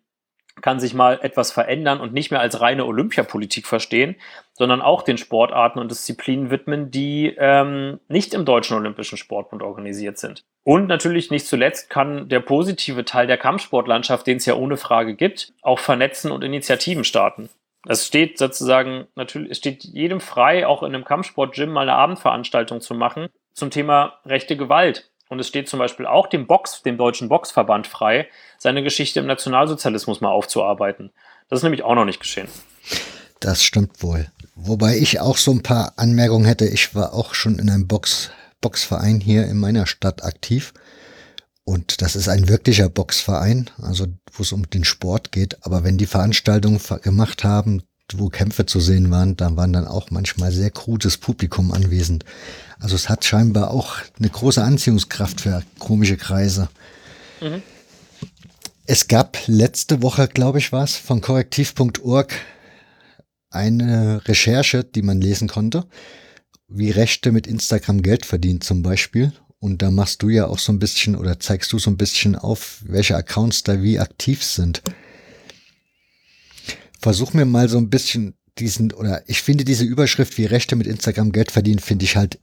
kann sich mal etwas verändern und nicht mehr als reine Olympiapolitik verstehen, sondern auch den Sportarten und Disziplinen widmen, die ähm, nicht im Deutschen Olympischen Sportbund organisiert sind. Und natürlich nicht zuletzt kann der positive Teil der Kampfsportlandschaft, den es ja ohne Frage gibt, auch vernetzen und Initiativen starten. Es steht sozusagen, natürlich, es steht jedem frei, auch in einem Kampfsport-Gym mal eine Abendveranstaltung zu machen zum Thema rechte Gewalt. Und es steht zum Beispiel auch dem Box, dem Deutschen Boxverband frei, seine Geschichte im Nationalsozialismus mal aufzuarbeiten. Das ist nämlich auch noch nicht geschehen. Das stimmt wohl. Wobei ich auch so ein paar Anmerkungen hätte. Ich war auch schon in einem Box, Boxverein hier in meiner Stadt aktiv. Und das ist ein wirklicher Boxverein, also wo es um den Sport geht. Aber wenn die Veranstaltungen gemacht haben, wo Kämpfe zu sehen waren, da waren dann auch manchmal sehr krudes Publikum anwesend. Also es hat scheinbar auch eine große Anziehungskraft für komische Kreise. Mhm. Es gab letzte Woche, glaube ich, was von korrektiv.org eine Recherche, die man lesen konnte, wie Rechte mit Instagram Geld verdienen zum Beispiel. Und da machst du ja auch so ein bisschen oder zeigst du so ein bisschen auf, welche Accounts da wie aktiv sind. Versuch mir mal so ein bisschen diesen, oder ich finde diese Überschrift, wie Rechte mit Instagram Geld verdienen, finde ich halt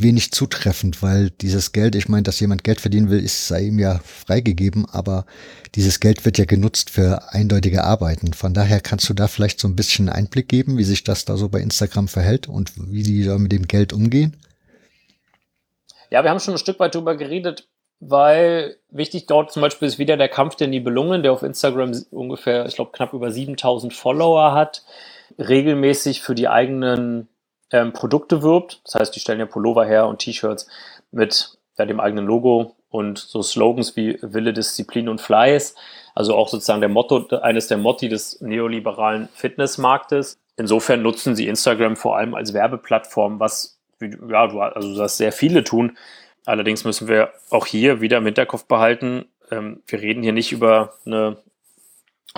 wenig zutreffend, weil dieses Geld, ich meine, dass jemand Geld verdienen will, ist sei ihm ja freigegeben, aber dieses Geld wird ja genutzt für eindeutige Arbeiten. Von daher kannst du da vielleicht so ein bisschen Einblick geben, wie sich das da so bei Instagram verhält und wie die da mit dem Geld umgehen? Ja, wir haben schon ein Stück weit drüber geredet, weil wichtig dort zum Beispiel ist wieder der Kampf der Nibelungen, der auf Instagram ungefähr, ich glaube, knapp über 7000 Follower hat, regelmäßig für die eigenen ähm, Produkte wirbt. Das heißt, die stellen ja Pullover her und T-Shirts mit ja, dem eigenen Logo und so Slogans wie Wille, Disziplin und Fleiß. Also auch sozusagen der Motto, eines der Motti des neoliberalen Fitnessmarktes. Insofern nutzen sie Instagram vor allem als Werbeplattform, was ja, du, also das sehr viele tun. Allerdings müssen wir auch hier wieder im Hinterkopf behalten, ähm, wir reden hier nicht über eine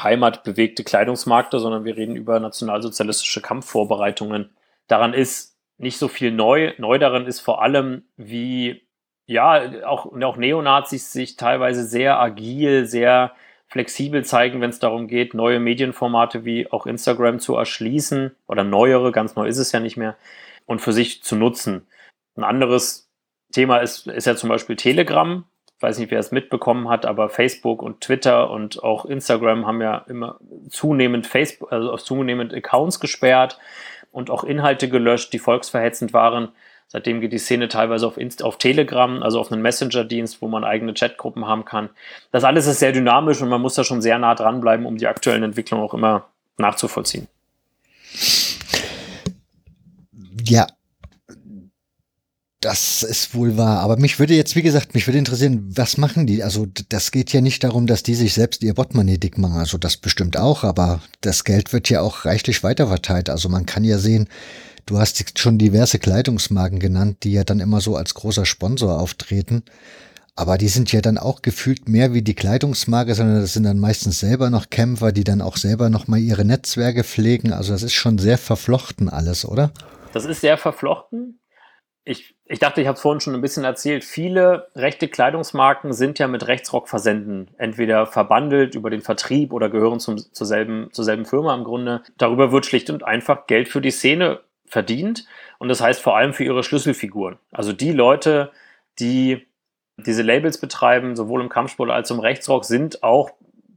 heimatbewegte Kleidungsmarkte, sondern wir reden über nationalsozialistische Kampfvorbereitungen. Daran ist nicht so viel neu. Neu daran ist vor allem, wie ja, auch, auch Neonazis sich teilweise sehr agil, sehr flexibel zeigen, wenn es darum geht, neue Medienformate wie auch Instagram zu erschließen oder neuere, ganz neu ist es ja nicht mehr, und für sich zu nutzen. Ein anderes Thema ist, ist ja zum Beispiel Telegram. Ich weiß nicht, wer es mitbekommen hat, aber Facebook und Twitter und auch Instagram haben ja immer zunehmend Facebook, also zunehmend Accounts gesperrt und auch Inhalte gelöscht, die volksverhetzend waren. Seitdem geht die Szene teilweise auf, Inst auf Telegram, also auf einen Messenger-Dienst, wo man eigene Chatgruppen haben kann. Das alles ist sehr dynamisch und man muss da schon sehr nah dranbleiben, um die aktuellen Entwicklungen auch immer nachzuvollziehen. Ja, das ist wohl wahr. Aber mich würde jetzt, wie gesagt, mich würde interessieren, was machen die? Also das geht ja nicht darum, dass die sich selbst ihr Portemonnaie dick machen. Also das bestimmt auch, aber das Geld wird ja auch reichlich weiterverteilt. Also man kann ja sehen, du hast schon diverse Kleidungsmarken genannt, die ja dann immer so als großer Sponsor auftreten. Aber die sind ja dann auch gefühlt mehr wie die Kleidungsmarke, sondern das sind dann meistens selber noch Kämpfer, die dann auch selber noch mal ihre Netzwerke pflegen. Also das ist schon sehr verflochten alles, oder? Das ist sehr verflochten ich, ich dachte, ich habe es vorhin schon ein bisschen erzählt. Viele rechte Kleidungsmarken sind ja mit Rechtsrockversenden entweder verbandelt über den Vertrieb oder gehören zum, zur, selben, zur selben Firma im Grunde. Darüber wird schlicht und einfach Geld für die Szene verdient. Und das heißt vor allem für ihre Schlüsselfiguren. Also die Leute, die diese Labels betreiben, sowohl im Kampfsport als auch im Rechtsrock, sind auch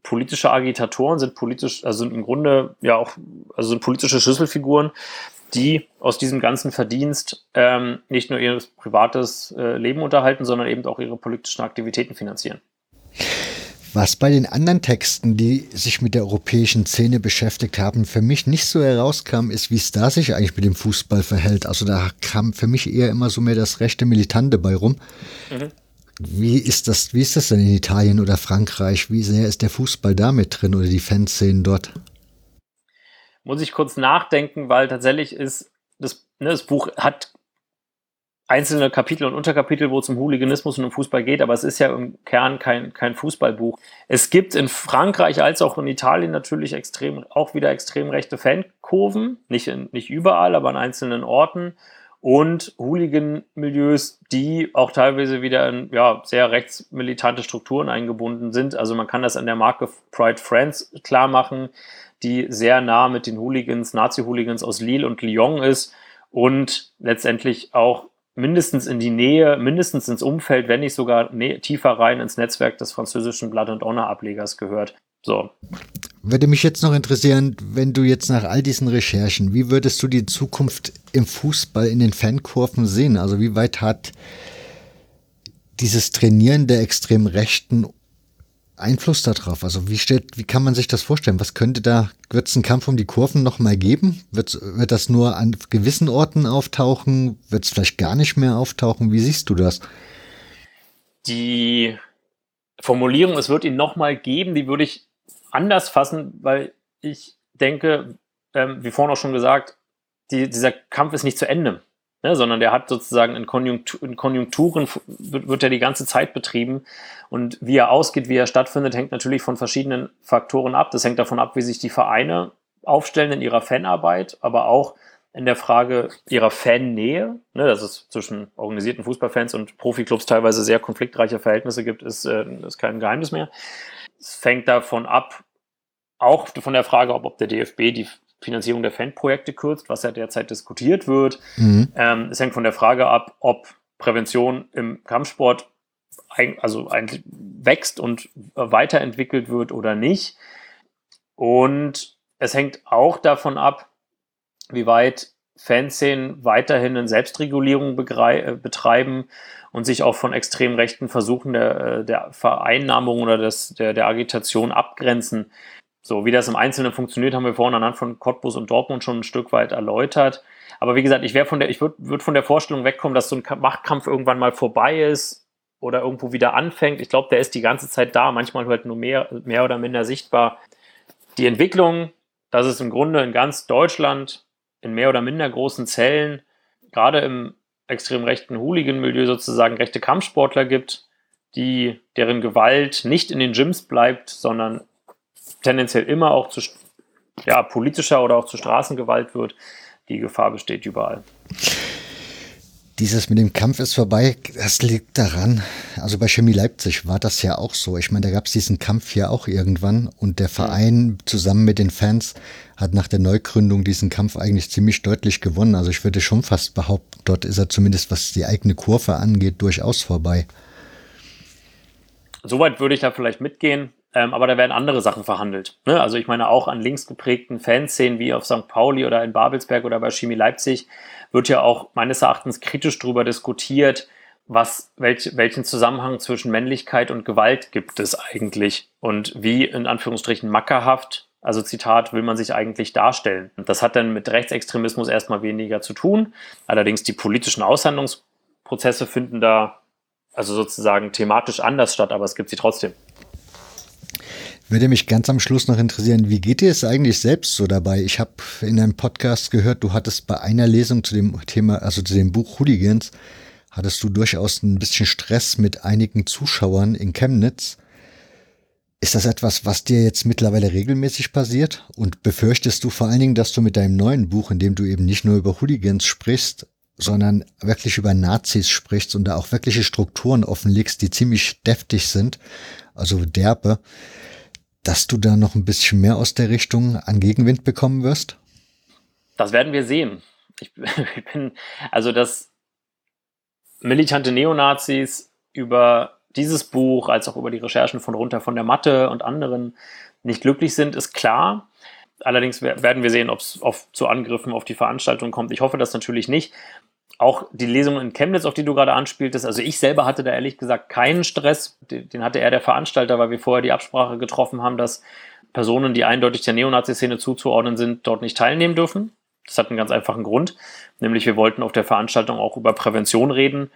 politische Agitatoren, sind politisch, also sind im Grunde ja auch, also sind politische Schlüsselfiguren, die aus diesem ganzen Verdienst ähm, nicht nur ihr privates äh, Leben unterhalten, sondern eben auch ihre politischen Aktivitäten finanzieren. Was bei den anderen Texten, die sich mit der europäischen Szene beschäftigt haben, für mich nicht so herauskam, ist, wie es da sich eigentlich mit dem Fußball verhält. Also da kam für mich eher immer so mehr das rechte Militante bei rum. Mhm. Wie ist das, wie ist das denn in Italien oder Frankreich? Wie sehr ist der Fußball da mit drin oder die Fanszenen dort? Muss ich kurz nachdenken, weil tatsächlich ist das, ne, das Buch hat einzelne Kapitel und Unterkapitel, wo es um Hooliganismus und um Fußball geht, aber es ist ja im Kern kein, kein Fußballbuch. Es gibt in Frankreich als auch in Italien natürlich extrem, auch wieder extrem rechte Fankurven, nicht, in, nicht überall, aber an einzelnen Orten. Und Hooligan-Milieus, die auch teilweise wieder in ja, sehr rechtsmilitante Strukturen eingebunden sind. Also man kann das an der Marke Pride France klar machen, die sehr nah mit den Hooligans, Nazi-Hooligans aus Lille und Lyon ist und letztendlich auch mindestens in die Nähe, mindestens ins Umfeld, wenn nicht sogar tiefer rein ins Netzwerk des französischen Blood and Honor Ablegers gehört. So. Würde mich jetzt noch interessieren, wenn du jetzt nach all diesen Recherchen, wie würdest du die Zukunft im Fußball in den Fankurven sehen? Also wie weit hat dieses Trainieren der extrem Rechten Einfluss darauf? Also wie stellt, wie kann man sich das vorstellen? Was könnte da, wird es einen Kampf um die Kurven nochmal geben? Wird, wird das nur an gewissen Orten auftauchen? Wird es vielleicht gar nicht mehr auftauchen? Wie siehst du das? Die Formulierung, es wird ihn nochmal geben, die würde ich anders fassen, weil ich denke, ähm, wie vorhin auch schon gesagt, die, dieser Kampf ist nicht zu Ende, ne, sondern der hat sozusagen in, Konjunktur, in Konjunkturen, wird, wird er die ganze Zeit betrieben und wie er ausgeht, wie er stattfindet, hängt natürlich von verschiedenen Faktoren ab. Das hängt davon ab, wie sich die Vereine aufstellen in ihrer Fanarbeit, aber auch in der Frage ihrer Fannähe, ne, dass es zwischen organisierten Fußballfans und Profiklubs teilweise sehr konfliktreiche Verhältnisse gibt, ist, äh, ist kein Geheimnis mehr. Es fängt davon ab, auch von der Frage, ob, ob der DFB die Finanzierung der Fanprojekte kürzt, was ja derzeit diskutiert wird. Mhm. Ähm, es hängt von der Frage ab, ob Prävention im Kampfsport ein, also eigentlich wächst und weiterentwickelt wird oder nicht. Und es hängt auch davon ab, wie weit Fanszenen weiterhin eine Selbstregulierung äh, betreiben und sich auch von extrem rechten Versuchen der, äh, der Vereinnahmung oder des, der, der Agitation abgrenzen. So, wie das im Einzelnen funktioniert, haben wir vorhin anhand von Cottbus und Dortmund schon ein Stück weit erläutert. Aber wie gesagt, ich wäre von der, ich würde würd von der Vorstellung wegkommen, dass so ein Machtkampf irgendwann mal vorbei ist oder irgendwo wieder anfängt. Ich glaube, der ist die ganze Zeit da, manchmal halt nur mehr, mehr oder minder sichtbar. Die Entwicklung, dass es im Grunde in ganz Deutschland in mehr oder minder großen Zellen, gerade im extrem rechten Hooligan-Milieu sozusagen rechte Kampfsportler gibt, die, deren Gewalt nicht in den Gyms bleibt, sondern tendenziell immer auch zu ja, politischer oder auch zu Straßengewalt wird. Die Gefahr besteht überall. Dieses mit dem Kampf ist vorbei, das liegt daran, also bei Chemie Leipzig war das ja auch so. Ich meine, da gab es diesen Kampf ja auch irgendwann und der Verein zusammen mit den Fans hat nach der Neugründung diesen Kampf eigentlich ziemlich deutlich gewonnen. Also ich würde schon fast behaupten, dort ist er zumindest, was die eigene Kurve angeht, durchaus vorbei. Soweit würde ich da vielleicht mitgehen. Ähm, aber da werden andere Sachen verhandelt. Ne? Also ich meine, auch an links geprägten Fanszenen wie auf St. Pauli oder in Babelsberg oder bei Chemie Leipzig wird ja auch meines Erachtens kritisch darüber diskutiert, was, welch, welchen Zusammenhang zwischen Männlichkeit und Gewalt gibt es eigentlich und wie in Anführungsstrichen mackerhaft, also Zitat, will man sich eigentlich darstellen. Das hat dann mit Rechtsextremismus erstmal weniger zu tun. Allerdings die politischen Aushandlungsprozesse finden da also sozusagen thematisch anders statt, aber es gibt sie trotzdem. Würde mich ganz am Schluss noch interessieren, wie geht dir es eigentlich selbst so dabei? Ich habe in einem Podcast gehört, du hattest bei einer Lesung zu dem Thema, also zu dem Buch Hooligans, hattest du durchaus ein bisschen Stress mit einigen Zuschauern in Chemnitz. Ist das etwas, was dir jetzt mittlerweile regelmäßig passiert? Und befürchtest du vor allen Dingen, dass du mit deinem neuen Buch, in dem du eben nicht nur über Hooligans sprichst, sondern wirklich über Nazis sprichst und da auch wirkliche Strukturen offenlegst, die ziemlich deftig sind, also derbe, dass du da noch ein bisschen mehr aus der Richtung an Gegenwind bekommen wirst? Das werden wir sehen. Ich, bin, also, dass militante Neonazis über dieses Buch, als auch über die Recherchen von runter von der Matte und anderen nicht glücklich sind, ist klar. Allerdings werden wir sehen, ob es zu Angriffen auf die Veranstaltung kommt. Ich hoffe das natürlich nicht auch die Lesung in Chemnitz, auf die du gerade anspieltest, also ich selber hatte da ehrlich gesagt keinen Stress. Den hatte eher der Veranstalter, weil wir vorher die Absprache getroffen haben, dass Personen, die eindeutig der Neonazi-Szene zuzuordnen sind, dort nicht teilnehmen dürfen. Das hat einen ganz einfachen Grund, nämlich wir wollten auf der Veranstaltung auch über Prävention reden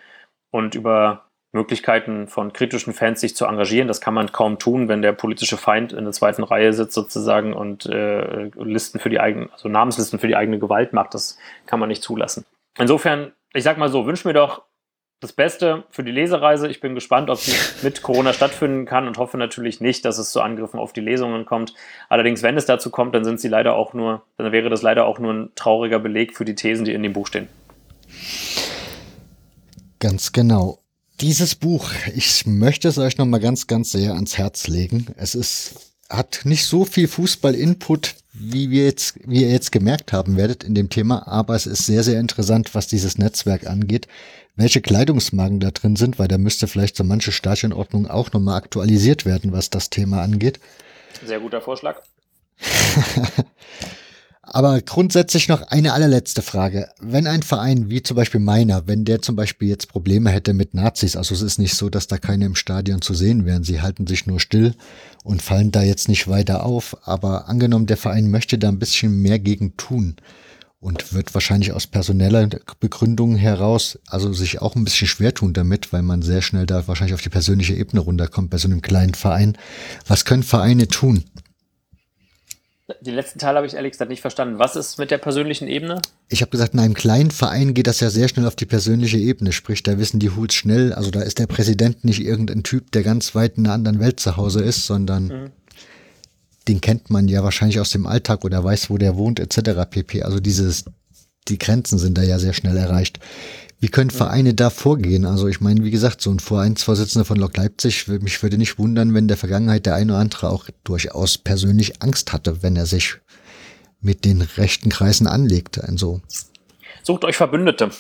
und über Möglichkeiten von kritischen Fans sich zu engagieren. Das kann man kaum tun, wenn der politische Feind in der zweiten Reihe sitzt sozusagen und äh, Listen für die eigene, also Namenslisten für die eigene Gewalt macht. Das kann man nicht zulassen. Insofern, ich sag mal so, wünsch mir doch das Beste für die Lesereise. Ich bin gespannt, ob sie mit Corona stattfinden kann und hoffe natürlich nicht, dass es zu Angriffen auf die Lesungen kommt. Allerdings, wenn es dazu kommt, dann sind sie leider auch nur, dann wäre das leider auch nur ein trauriger Beleg für die Thesen, die in dem Buch stehen. Ganz genau. Dieses Buch, ich möchte es euch nochmal ganz, ganz sehr ans Herz legen. Es ist, hat nicht so viel Fußball-Input, wie wir jetzt, wie ihr jetzt gemerkt haben werdet in dem Thema, aber es ist sehr, sehr interessant, was dieses Netzwerk angeht, welche Kleidungsmarken da drin sind, weil da müsste vielleicht so manche Stadionordnung auch nochmal aktualisiert werden, was das Thema angeht. Sehr guter Vorschlag. Aber grundsätzlich noch eine allerletzte Frage. Wenn ein Verein wie zum Beispiel meiner, wenn der zum Beispiel jetzt Probleme hätte mit Nazis, also es ist nicht so, dass da keine im Stadion zu sehen wären, sie halten sich nur still und fallen da jetzt nicht weiter auf, aber angenommen, der Verein möchte da ein bisschen mehr gegen tun und wird wahrscheinlich aus personeller Begründung heraus, also sich auch ein bisschen schwer tun damit, weil man sehr schnell da wahrscheinlich auf die persönliche Ebene runterkommt bei so einem kleinen Verein. Was können Vereine tun? Die letzten Teile habe ich ehrlich gesagt nicht verstanden. Was ist mit der persönlichen Ebene? Ich habe gesagt, in einem kleinen Verein geht das ja sehr schnell auf die persönliche Ebene. Sprich, da wissen die Hools schnell, also da ist der Präsident nicht irgendein Typ, der ganz weit in einer anderen Welt zu Hause ist, sondern mhm. den kennt man ja wahrscheinlich aus dem Alltag oder weiß, wo der wohnt, etc. pp. Also dieses, die Grenzen sind da ja sehr schnell erreicht. Wie können Vereine da vorgehen? Also ich meine, wie gesagt, so ein Vereinsvorsitzender von Lok Leipzig, mich würde nicht wundern, wenn der Vergangenheit der eine oder andere auch durchaus persönlich Angst hatte, wenn er sich mit den rechten Kreisen anlegt. Also. Sucht euch Verbündete.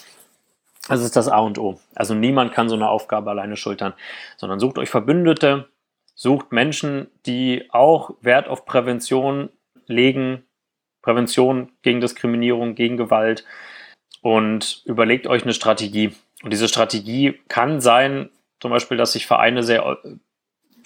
Das ist das A und O. Also niemand kann so eine Aufgabe alleine schultern, sondern sucht euch Verbündete, sucht Menschen, die auch Wert auf Prävention legen, Prävention gegen Diskriminierung, gegen Gewalt, und überlegt euch eine Strategie. Und diese Strategie kann sein, zum Beispiel, dass sich Vereine sehr äh,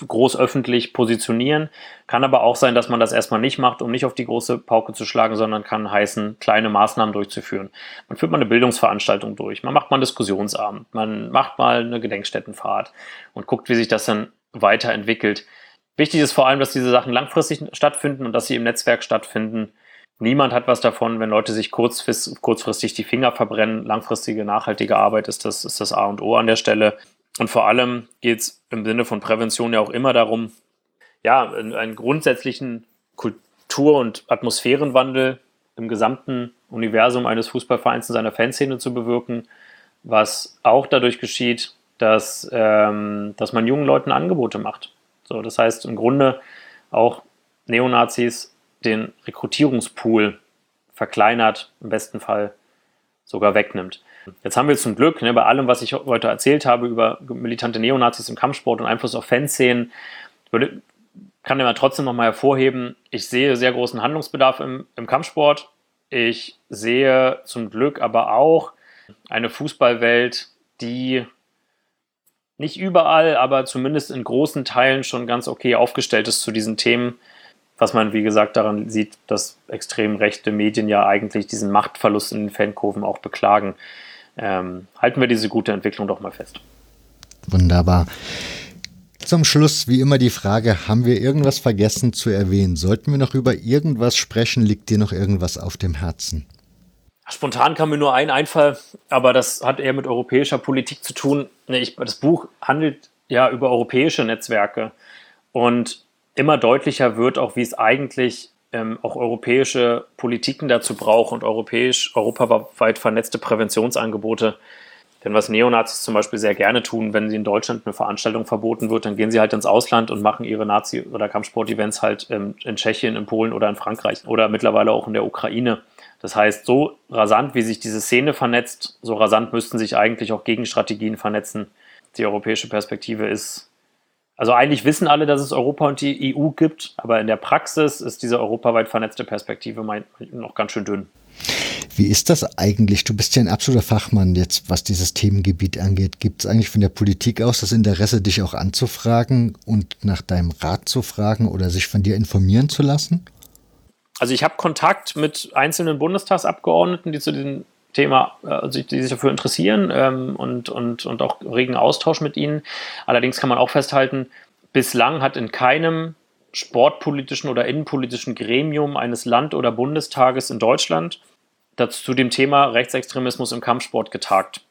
groß öffentlich positionieren, kann aber auch sein, dass man das erstmal nicht macht, um nicht auf die große Pauke zu schlagen, sondern kann heißen, kleine Maßnahmen durchzuführen. Man führt mal eine Bildungsveranstaltung durch, man macht mal einen Diskussionsabend, man macht mal eine Gedenkstättenfahrt und guckt, wie sich das dann weiterentwickelt. Wichtig ist vor allem, dass diese Sachen langfristig stattfinden und dass sie im Netzwerk stattfinden Niemand hat was davon, wenn Leute sich kurzfristig die Finger verbrennen. Langfristige, nachhaltige Arbeit ist das, ist das A und O an der Stelle. Und vor allem geht es im Sinne von Prävention ja auch immer darum, ja, einen grundsätzlichen Kultur- und Atmosphärenwandel im gesamten Universum eines Fußballvereins in seiner Fanszene zu bewirken, was auch dadurch geschieht, dass, ähm, dass man jungen Leuten Angebote macht. So, das heißt im Grunde auch Neonazis den Rekrutierungspool verkleinert, im besten Fall sogar wegnimmt. Jetzt haben wir zum Glück, ne, bei allem, was ich heute erzählt habe über militante Neonazis im Kampfsport und Einfluss auf Fanszenen, würde, kann ich mal trotzdem nochmal hervorheben, ich sehe sehr großen Handlungsbedarf im, im Kampfsport. Ich sehe zum Glück aber auch eine Fußballwelt, die nicht überall, aber zumindest in großen Teilen schon ganz okay aufgestellt ist zu diesen Themen was man, wie gesagt, daran sieht, dass extrem rechte Medien ja eigentlich diesen Machtverlust in den Fankurven auch beklagen. Ähm, halten wir diese gute Entwicklung doch mal fest. Wunderbar. Zum Schluss, wie immer, die Frage: Haben wir irgendwas vergessen zu erwähnen? Sollten wir noch über irgendwas sprechen? Liegt dir noch irgendwas auf dem Herzen? Spontan kam mir nur ein Einfall, aber das hat eher mit europäischer Politik zu tun. Ich, das Buch handelt ja über europäische Netzwerke. Und immer deutlicher wird, auch wie es eigentlich ähm, auch europäische Politiken dazu braucht und europäisch, europaweit vernetzte Präventionsangebote. Denn was Neonazis zum Beispiel sehr gerne tun, wenn sie in Deutschland eine Veranstaltung verboten wird, dann gehen sie halt ins Ausland und machen ihre Nazi- oder Kampfsport-Events halt ähm, in Tschechien, in Polen oder in Frankreich oder mittlerweile auch in der Ukraine. Das heißt, so rasant, wie sich diese Szene vernetzt, so rasant müssten sich eigentlich auch Gegenstrategien vernetzen. Die europäische Perspektive ist also eigentlich wissen alle, dass es Europa und die EU gibt, aber in der Praxis ist diese europaweit vernetzte Perspektive noch ganz schön dünn. Wie ist das eigentlich? Du bist ja ein absoluter Fachmann jetzt, was dieses Themengebiet angeht. Gibt es eigentlich von der Politik aus das Interesse, dich auch anzufragen und nach deinem Rat zu fragen oder sich von dir informieren zu lassen? Also ich habe Kontakt mit einzelnen Bundestagsabgeordneten, die zu den Thema, also die sich dafür interessieren ähm, und, und, und auch regen Austausch mit ihnen. Allerdings kann man auch festhalten, bislang hat in keinem sportpolitischen oder innenpolitischen Gremium eines Land- oder Bundestages in Deutschland dazu zu dem Thema Rechtsextremismus im Kampfsport getagt.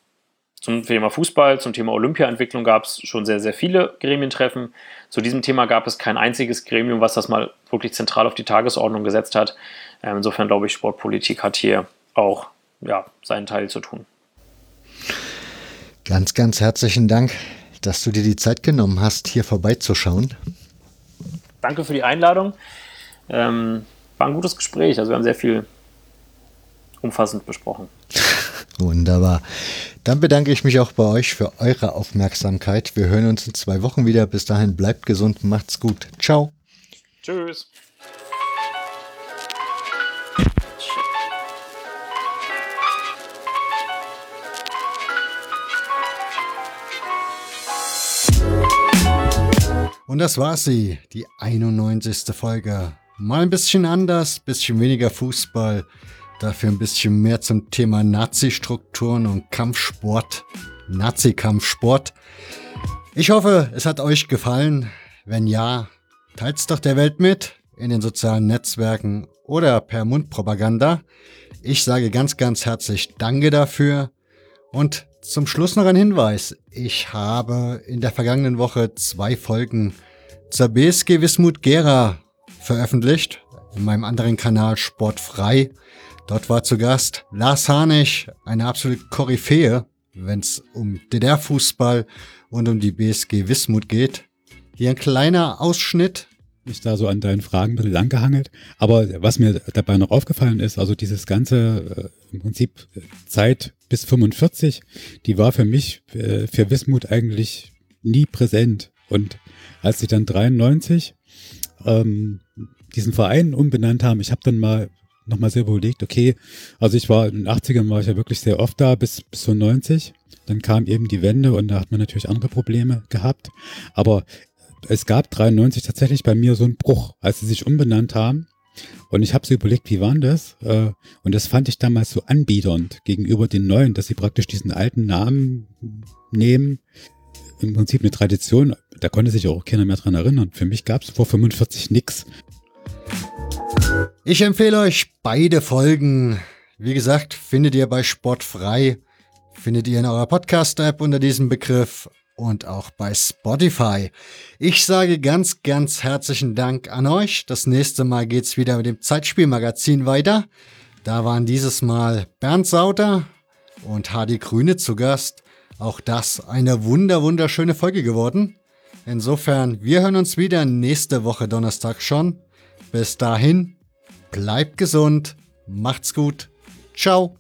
Zum Thema Fußball, zum Thema Olympiaentwicklung gab es schon sehr, sehr viele Gremientreffen. Zu diesem Thema gab es kein einziges Gremium, was das mal wirklich zentral auf die Tagesordnung gesetzt hat. Ähm, insofern glaube ich, Sportpolitik hat hier auch ja, seinen Teil zu tun. Ganz, ganz herzlichen Dank, dass du dir die Zeit genommen hast, hier vorbeizuschauen. Danke für die Einladung. Ähm, war ein gutes Gespräch. Also wir haben sehr viel umfassend besprochen. Wunderbar. Dann bedanke ich mich auch bei euch für eure Aufmerksamkeit. Wir hören uns in zwei Wochen wieder. Bis dahin bleibt gesund, macht's gut. Ciao. Tschüss. Und das war sie, die 91. Folge. Mal ein bisschen anders, bisschen weniger Fußball, dafür ein bisschen mehr zum Thema Nazi-Strukturen und Kampfsport, Nazi-Kampfsport. Ich hoffe, es hat euch gefallen. Wenn ja, teilt's doch der Welt mit in den sozialen Netzwerken oder per Mundpropaganda. Ich sage ganz, ganz herzlich Danke dafür und zum Schluss noch ein Hinweis. Ich habe in der vergangenen Woche zwei Folgen zur BSG Wismut Gera veröffentlicht. In meinem anderen Kanal Sportfrei. Dort war zu Gast Lars Harnig, eine absolute Koryphäe, wenn es um DDR-Fußball und um die BSG Wismut geht. Hier ein kleiner Ausschnitt mich da so an deinen Fragen ein bisschen langgehangelt. Aber was mir dabei noch aufgefallen ist, also dieses ganze äh, im Prinzip Zeit bis 45, die war für mich, äh, für Wismut eigentlich nie präsent. Und als sie dann 93 ähm, diesen Verein umbenannt haben, ich habe dann mal nochmal sehr überlegt, okay, also ich war in den 80ern war ich ja wirklich sehr oft da, bis, bis so 90. Dann kam eben die Wende und da hat man natürlich andere Probleme gehabt. Aber es gab 93 tatsächlich bei mir so einen Bruch, als sie sich umbenannt haben. Und ich habe so überlegt, wie war das? Äh, und das fand ich damals so anbiedernd gegenüber den Neuen, dass sie praktisch diesen alten Namen nehmen. Im Prinzip eine Tradition, da konnte sich auch keiner mehr dran erinnern. Für mich gab es vor 45 nichts. Ich empfehle euch beide Folgen. Wie gesagt, findet ihr bei Sportfrei. Findet ihr in eurer Podcast-App unter diesem Begriff und auch bei Spotify. Ich sage ganz, ganz herzlichen Dank an euch. Das nächste Mal geht's wieder mit dem Zeitspielmagazin weiter. Da waren dieses Mal Bernd Sauter und Hardy Grüne zu Gast. Auch das eine wunder, wunderschöne Folge geworden. Insofern, wir hören uns wieder nächste Woche Donnerstag schon. Bis dahin, bleibt gesund, macht's gut, ciao.